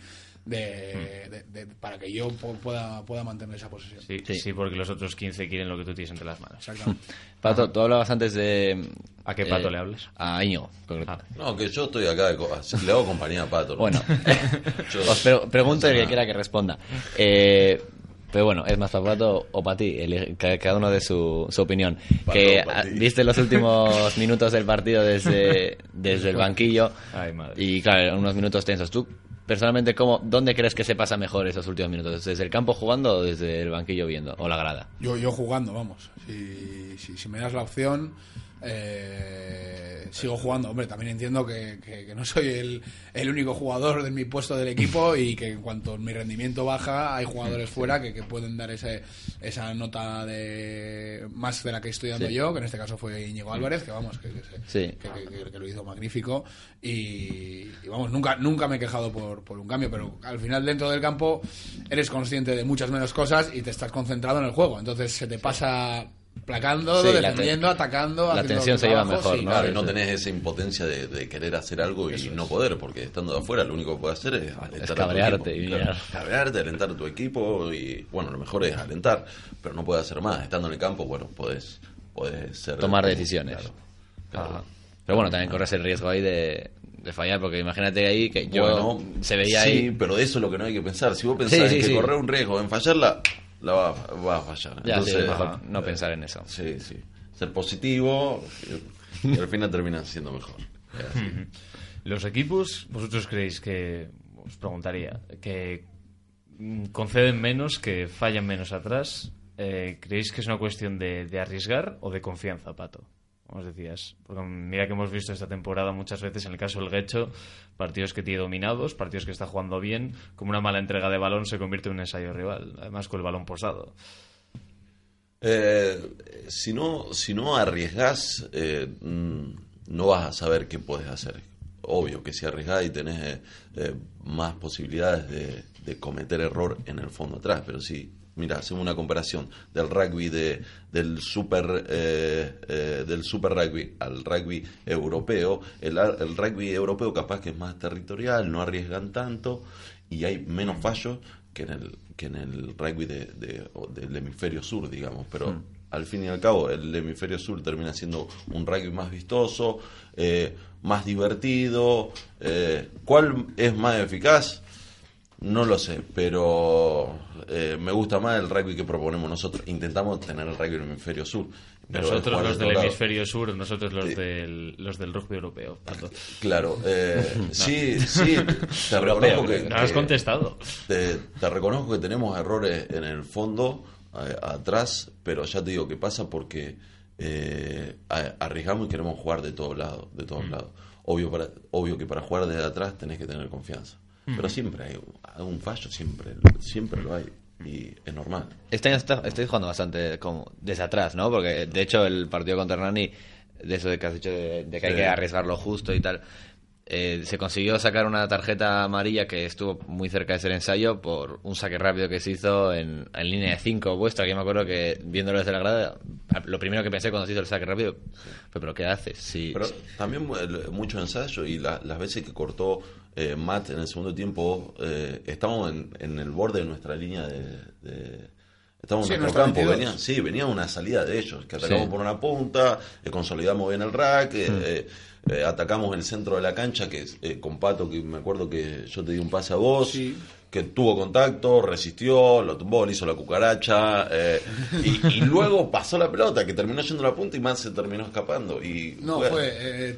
de, de- de- para que yo pueda, pueda mantener esa posesión. Sí, sí. porque los otros 15 quieren lo que tú tienes entre las manos. Exactamente. <laughs> Pato, tú hablabas antes de... ¿A qué Pato le hablas? A Íñigo. concreto. No, que yo estoy acá, de co- le hago compañía a Pato. ¿no? Bueno, <laughs> Yo- os pre- pregunto el que Ah. <laughs> quiera que responda. Eh, pero bueno, es más para Pato o para ti, cada uno de su, su opinión. Pato que ah, viste los últimos <laughs> minutos del partido desde, <laughs> desde el banquillo Ay, madre. y claro, unos minutos tensos. ¿Tú personalmente cómo, dónde crees que se pasa mejor esos últimos minutos? ¿Desde el campo jugando o desde el banquillo viendo? ¿O la grada? Yo, yo jugando, vamos. Si, si, si me das la opción, eh, sigo jugando. Hombre, también entiendo que, que- que no soy el, el único jugador de mi puesto del equipo y que en cuanto mi rendimiento baja, hay jugadores fuera que, que pueden dar ese, esa nota de más de la que estoy dando Sí. yo, que en este caso fue Íñigo Álvarez, que vamos, que, Sí. lo hizo magnífico y, y vamos, nunca, nunca me he quejado por, por un cambio, pero al final dentro del campo eres consciente de muchas menos cosas y te estás concentrado en el juego, entonces se te pasa placando, Sí, la defendiendo, atacando. la tensión se lleva mejor, sí, ¿no? Claro, no tenés esa impotencia de, de querer hacer algo y no poder, porque estando de afuera lo único que puedes hacer es alentar Es a tu cabrearte equipo. y Claro, mirar. cabrearte, alentar a tu equipo y, bueno, lo mejor es alentar, pero no puedes hacer más. Estando en el campo, bueno, puedes, puedes ser... Tomar decisiones. Claro. Pero bueno, también corres el riesgo ahí de, de fallar, porque imagínate ahí que yo Bueno, se veía sí, ahí. pero de eso es lo que no hay que pensar. Si vos pensás Sí, en sí, que sí. correr un riesgo, en fallarla, la va, va a fallar. Ya, sí, Entonces, es mejor ajá, no pensar en eso. Sí, sí. Ser positivo y, y al final termina siendo mejor. Los equipos, vosotros creéis que, os preguntaría, que conceden menos, que fallan menos atrás. Eh, ¿Creéis que es una cuestión de, de arriesgar o de confianza, Pato? Como os decías. Porque mira que hemos visto esta temporada muchas veces, en el caso del Guecho, partidos que tiene dominados, partidos que está jugando bien, como una mala entrega de balón se convierte en un ensayo rival, además con el balón posado. Eh, si no, si no arriesgás, eh, mm, no vas a saber qué puedes hacer. Obvio que si arriesgás y tenés eh, eh, más posibilidades de, de cometer error en el fondo atrás, pero si, mira, hacemos una comparación del rugby de, del super eh, eh, del super rugby al rugby europeo, el, el rugby europeo capaz que es más territorial, no arriesgan tanto y hay menos fallos que en el que en el rugby de, del hemisferio sur, digamos, pero al fin y al cabo el hemisferio sur termina siendo un rugby más vistoso, eh, más divertido. ¿Cuál es más eficaz? No lo sé, pero eh, me gusta más el rugby que proponemos nosotros. Intentamos tener el rugby en el hemisferio sur. Nosotros los de del hemisferio sur, nosotros los, del, los del rugby europeo. Pato. Claro, eh, <laughs> sí, sí, te <laughs> reconozco que, No has que- contestado. Te, te reconozco que tenemos errores en el fondo, atrás, pero ya te digo que pasa porque eh, arriesgamos y queremos jugar de todos lados, de todos Mm. lados. Obvio, para, obvio que para jugar desde atrás tenés que tener confianza. Mm. Pero siempre hay un fallo, siempre, siempre lo hay. y es normal. Este año está- estoy jugando bastante como desde atrás, ¿no? Porque de hecho el partido contra Hernani, de eso de que has dicho de, de que hay que arriesgarlo justo y tal, eh, se consiguió sacar una tarjeta amarilla que estuvo muy cerca de ser ensayo por un saque rápido que se hizo en, en línea de 5 vuestra, que yo me acuerdo que viéndolo desde la grada, lo primero que pensé cuando se hizo el saque rápido fue, pero ¿qué haces? Sí, Pero también el- mucho ensayo y la- las veces que cortó eh, Matt en el segundo tiempo, eh, estábamos en, en el borde de nuestra línea de... de- Estamos Sí, en nuestro campo, 22. venía, sí, venía una salida de ellos, que atacamos Sí. por una punta, eh, consolidamos bien el rack, eh, atacamos el centro de la cancha, que es, eh, con Pato, que me acuerdo que yo te di un pase a vos, Sí. que tuvo contacto, resistió, lo tumbó, le hizo la cucaracha, eh, y, y luego pasó la pelota, que terminó yendo a la punta y Matt se terminó escapando. Y No, fue. eh,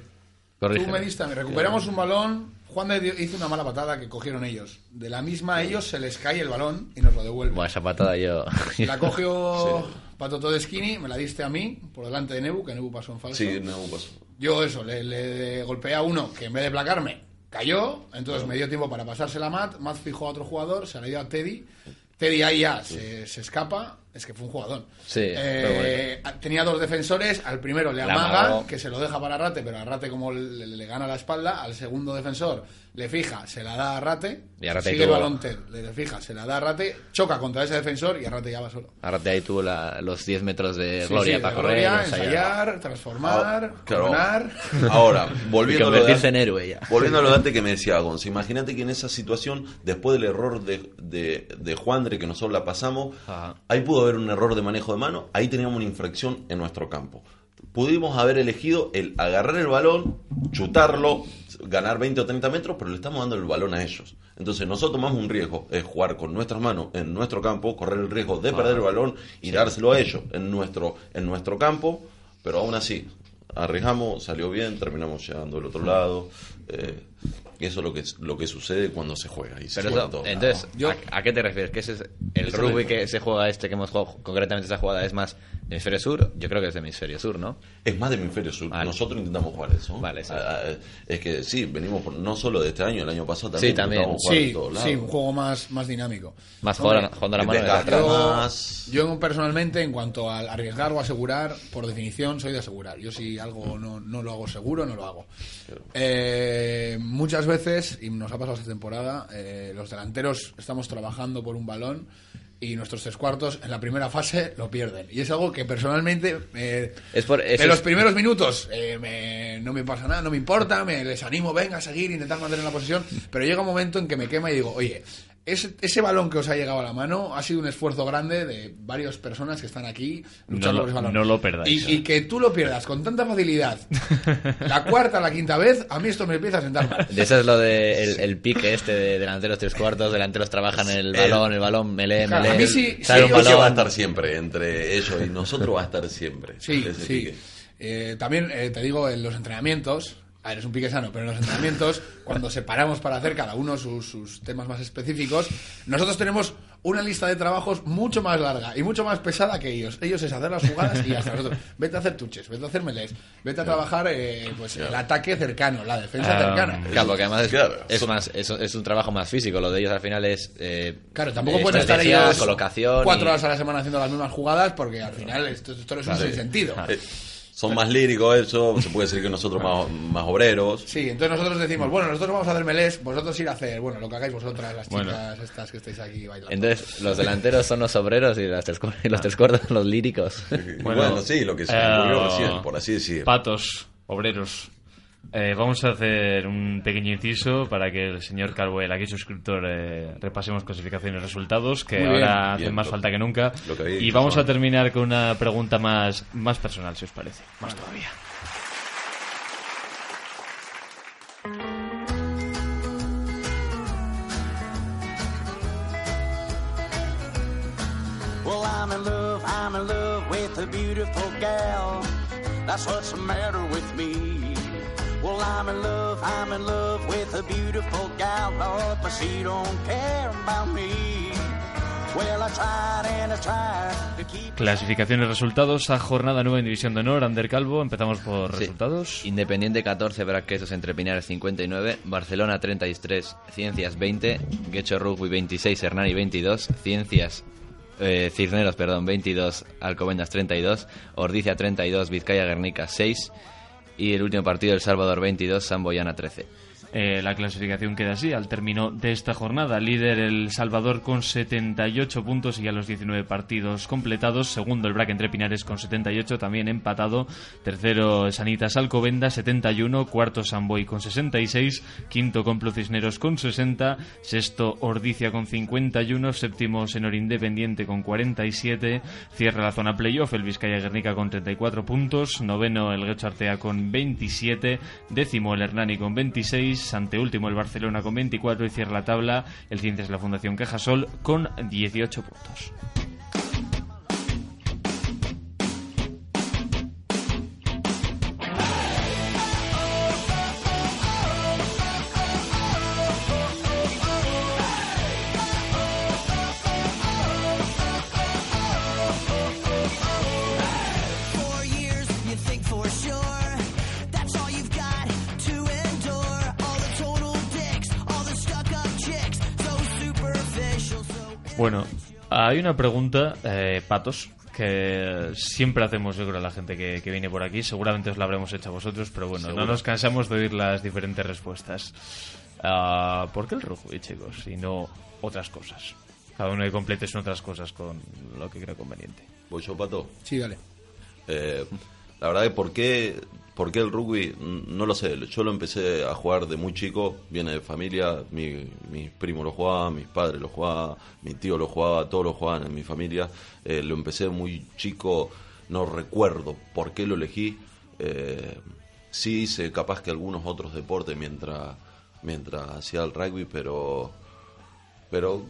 tú Corrígeme. me diste a mí. Recuperamos un balón. Juan de Dios hizo una mala patada que cogieron ellos. De la misma a ellos se les cae el balón y nos lo devuelven. Buah, esa patada yo... <laughs> La cogió Pato Todesquini, me la diste a mí por delante de Nebu, que Nebu pasó en falso. Sí, no pasó. Yo eso, le, le golpeé a uno que en vez de placarme cayó, entonces me dio tiempo para pasársela a Matt, Matt fijó a otro jugador, se la dio a Teddy, Teddy ahí ya se, se escapa, es que fue un jugador. Sí, Eh, tenía dos defensores, al primero le amaga, que se lo deja para Arrate, pero Arrate como le, le gana la espalda, al segundo defensor le fija, se la da a Arrate, Y Arrate sigue el tuvo- balón Ted, le fija, se la da a Arrate, choca contra ese defensor y Arrate ya va solo. Ahora de ahí tuvo la- los 10 metros de Sí, gloria sí, para de correr. gloria, ensayar. transformar, Ah, claro. coronar. <laughs> Ahora, volviendo a lo de en héroe ya. Volviendo a lo de antes que me decía <laughs> Gonz, imagínate que en esa situación, después del error de, de, de Juandre, que nosotros la pasamos, Ajá. ahí pudo haber un error de manejo de mano, ahí teníamos una infracción en nuestro campo. Pudimos haber elegido el agarrar el balón, chutarlo, ganar 20 o 30 metros, pero le estamos dando el balón a ellos. Entonces nosotros tomamos un riesgo, es jugar con nuestras manos en nuestro campo, correr el riesgo de perder el balón y dárselo a ellos en nuestro, en nuestro campo, pero aún así, arriesgamos, salió bien, terminamos llegando del otro lado. eh, eso es lo que, lo que sucede cuando se juega. Y se Pero juega eso, todos entonces, lados. ¿a, a qué te refieres? ¿Que ese es el rugby que se juega este que hemos jugado, concretamente esta jugada, es más hemisferio sur? Yo creo que es de hemisferio sur, ¿no? Es más de hemisferio sur. Vale. Nosotros intentamos jugar eso. Vale, sí. Ah, ah, es que sí, venimos por- no solo de este año, el año pasado también. Sí, también. jugar Sí, todos lados. sí, un juego más, más dinámico. Más Hombre, jugando, a la mano. de. Yo, más. yo personalmente, en cuanto al arriesgar o asegurar, por definición soy de asegurar. Yo si algo no, no lo hago seguro, no lo hago. Eh, muchas veces, y nos ha pasado esta temporada, eh, los delanteros estamos trabajando por un balón y nuestros tres cuartos en la primera fase lo pierden. Y es algo que personalmente... eh, Es por- de los primeros minutos eh, me- no me pasa nada, no me importa, me les animo, venga a seguir, intentar mantener la posición, pero llega un momento en que me quema y digo, oye, ese, ese balón que os ha llegado a la mano ha sido un esfuerzo grande de varias personas que están aquí luchando No lo- por ese balón. no lo perdáis. Y, y que tú lo pierdas con tanta facilidad, la cuarta, la quinta vez, a mí esto me empieza a sentar mal. De eso es lo de el, el pique este de delanteros tres cuartos, delanteros trabajan el balón, el balón, melee, Claro, melee. a mí sí- sí, un Eso va a balón. estar siempre entre ellos y nosotros va a estar siempre. Sí, sí. Eh, también eh, te digo, en los entrenamientos, a ver, es un pique sano, pero en los entrenamientos, cuando separamos para hacer cada uno sus, sus temas más específicos, nosotros tenemos una lista de trabajos mucho más larga y mucho más pesada que ellos. Ellos es hacer las jugadas y hasta nosotros. Vete a hacer tuches, vete a hacer melés, vete a trabajar eh, pues el ataque cercano, la defensa Ah, cercana. Claro, porque además es, Claro, es son- más, es, es un trabajo más físico. Lo de ellos al final es. eh, Claro, tampoco pueden estar ellos colocación. cuatro y- horas a la semana haciendo las mismas jugadas porque al final esto, esto es un Sí. sinsentido. Eh, son más líricos eso, se puede decir que nosotros más, más obreros. Sí, entonces nosotros decimos, bueno, nosotros vamos a hacer melés, vosotros ir a hacer, bueno, lo que hagáis vosotras, las Bueno. chicas estas que estáis aquí bailando. Entonces, los delanteros son los obreros y las tres, cuer- y los tres cuerdos los líricos. Y Bueno, sí, lo que se eh, ocurrió recién, por así decir. Patos, obreros. Eh, vamos a hacer un pequeño inciso para que el señor Calvo, el aquí suscriptor, eh, repasemos clasificaciones y resultados, que Muy bien. ahora hacen Bien, más lo- falta que nunca. que Y dicho vamos a terminar con una pregunta más, más personal, si os parece. Más todavía. Well, I'm in love, I'm in love with a beautiful gal. That's what's the matter with me. Well, I'm in love, I'm in love with a beautiful gal, Lord, but she don't care about me. Well, I tried and I tried to keep Clasificaciones, resultados a jornada nueva en División de Honor. Ander Calvo, empezamos por Sí. resultados. Independiente 14, Braquesos entre Pinares 59, Barcelona 33, Ciencias 20, Guecho Rugby 26, Hernani 22, Ciencias eh, Cisneros, perdón, 22, Alcobendas 32, Ordicia 32, Vizcaya Guernica 6 y el último partido El Salvador 22, Samboyana 13. Eh, la clasificación queda así al término de esta jornada. Líder El Salvador con 78 puntos y a los 19 partidos completados. Segundo el Braque entre Pinares con 78, también empatado. Tercero Sanitas Alcobenda 71. Cuarto Samboy con 66. Quinto Complo Cisneros con 60. Sexto Ordicia con 51. Séptimo Senor Independiente con 47. Cierra la zona playoff el Vizcaya Guernica con 34 puntos. Noveno el Guecho Artea con 27. Décimo el Hernani con 26. Anteúltimo el Barcelona con 24. Y cierra la tabla el Ciencias de la Fundación Cajasol con 18 puntos. Hay una pregunta, eh, Patos, que siempre hacemos yo creo a la gente que, que viene por aquí. Seguramente os la habremos hecho a vosotros, pero bueno, Seguro. no nos cansamos de oír las diferentes respuestas. Ah, ¿Por qué el rugby, chicos? Y no otras cosas. Cada uno que complete son otras cosas con lo que crea conveniente. ¿Voy yo, Pato? Sí, dale. Eh, la verdad que por qué, por qué el rugby, no lo sé. Yo lo empecé a jugar de muy chico, viene de familia, mi, mis primos lo jugaban, mis padres lo jugaban, mi tío lo jugaba, todos lo jugaban en mi familia. Eh, lo empecé muy chico, no recuerdo por qué lo elegí. Eh, sí hice capaz que algunos otros deportes mientras, mientras hacía el rugby, pero pero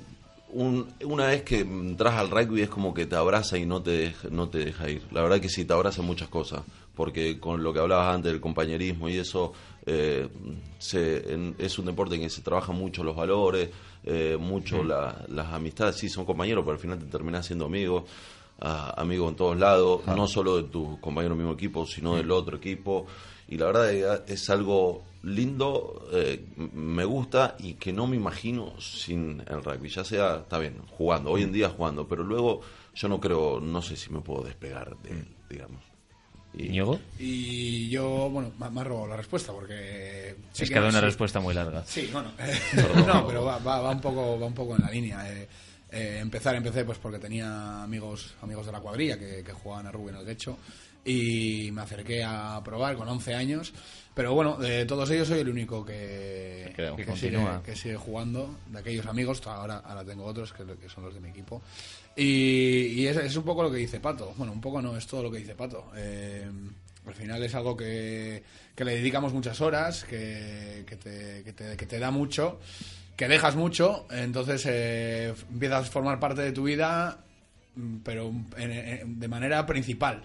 un- una vez que entras al rugby es como que te abraza y no te, dej- no te deja ir. La verdad que sí, te abraza muchas cosas. Porque con lo que hablabas antes del compañerismo y eso, eh, se- en- es un deporte en que se trabajan mucho los valores, eh, mucho la- las amistades. Sí, son compañeros, pero al final te terminas siendo amigos. ah, amigos en todos lados, no solo de tus compañeros del mismo equipo, sino del otro equipo. Y la verdad que es algo lindo, eh, m- me gusta y que no me imagino sin el rugby. Ya sea, está bien, jugando, hoy en día jugando, pero luego yo no creo, no sé si me puedo despegar de él, digamos. Y. Y yo, bueno, me, ha robado la respuesta porque... sí es que que ha dado no, una sí. respuesta muy larga. Sí, bueno, <laughs> eh, no, pero va, va, va un poco, va un poco en la línea. eh. Eh, empezar empecé pues porque tenía amigos amigos de la cuadrilla que, que jugaban a rugby en el Guecho y me acerqué a probar con 11 años. Pero bueno, de todos ellos soy el único que, Creo, que, continúa. sigue, que sigue jugando. De aquellos amigos, ahora, ahora tengo otros que, que son los de mi equipo. Y, y es, es un poco lo que dice Pato. Bueno, un poco no, es todo lo que dice Pato. Eh, al final es algo que, que le dedicamos muchas horas, que, que, te, que, te, que te da mucho, que dejas mucho, entonces eh, empiezas a formar parte de tu vida, pero en- en- de manera principal.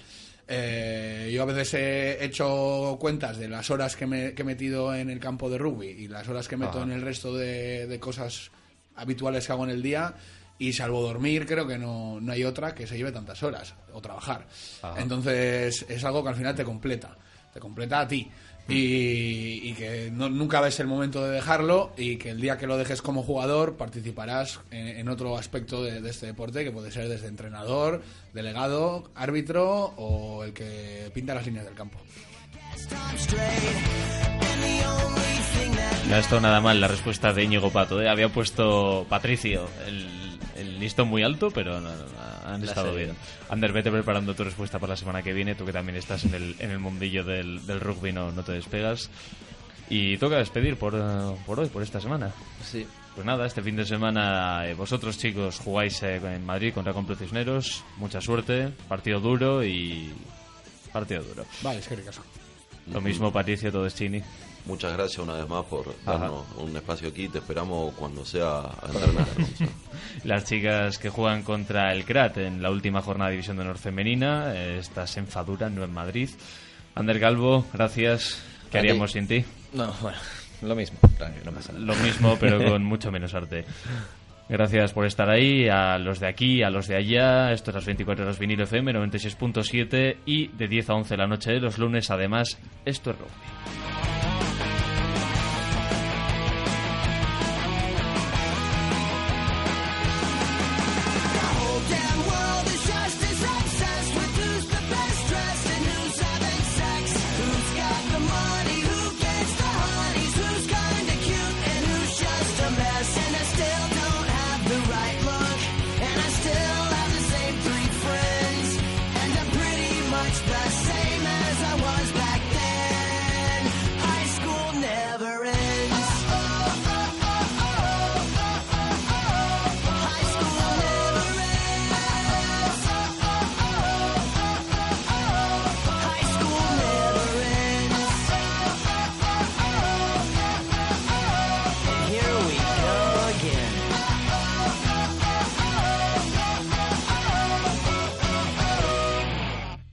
Eh, yo a veces he hecho cuentas de las horas que, me, que he metido en el campo de rugby y las horas que meto Ajá. en el resto de, de cosas habituales que hago en el día y salvo dormir creo que no, no hay otra que se lleve tantas horas o trabajar. Ajá. Entonces es algo que al final te completa, te completa a ti. Y, que no- nunca ves el momento de dejarlo y que el día que lo dejes como jugador participarás en, otro aspecto de, este deporte que puede ser desde entrenador, delegado, árbitro o el que pinta las líneas del campo. Nada mal la respuesta de Íñigo Pato. ¿eh? Había puesto Patricio el, el listón muy alto, pero no, no, no, han La estado serie. bien. Ander, vete preparando tu respuesta para la semana que viene. Tú que también estás en el, en el mundillo del, del rugby, no, no te despegas. Y toca despedir por, eh, por hoy, por esta semana. Sí. Pues nada, este fin de semana eh, vosotros chicos jugáis eh, en Madrid contra Complo Cisneros. Mucha suerte, partido duro y... Partido duro. Vale, es que ricasco. Lo mismo Patricio Todeschini. Muchas gracias una vez más por darnos un espacio aquí. Te esperamos cuando sea a entrenar. <laughs> Las chicas que juegan contra el CRAT en la última jornada de División de Honor Femenina. eh, Estás en Fadura, no en Madrid. Ander Galvo, gracias. ¿Qué haríamos sin ti? No, bueno, lo mismo. No pasa nada. Lo mismo, pero <laughs> con mucho menos arte. Gracias por estar ahí, a los de aquí, a los de allá. Esto es las 24 horas vinilo FM 96.7 y de 10 a 11 de la noche de los lunes. Además, esto es rugby.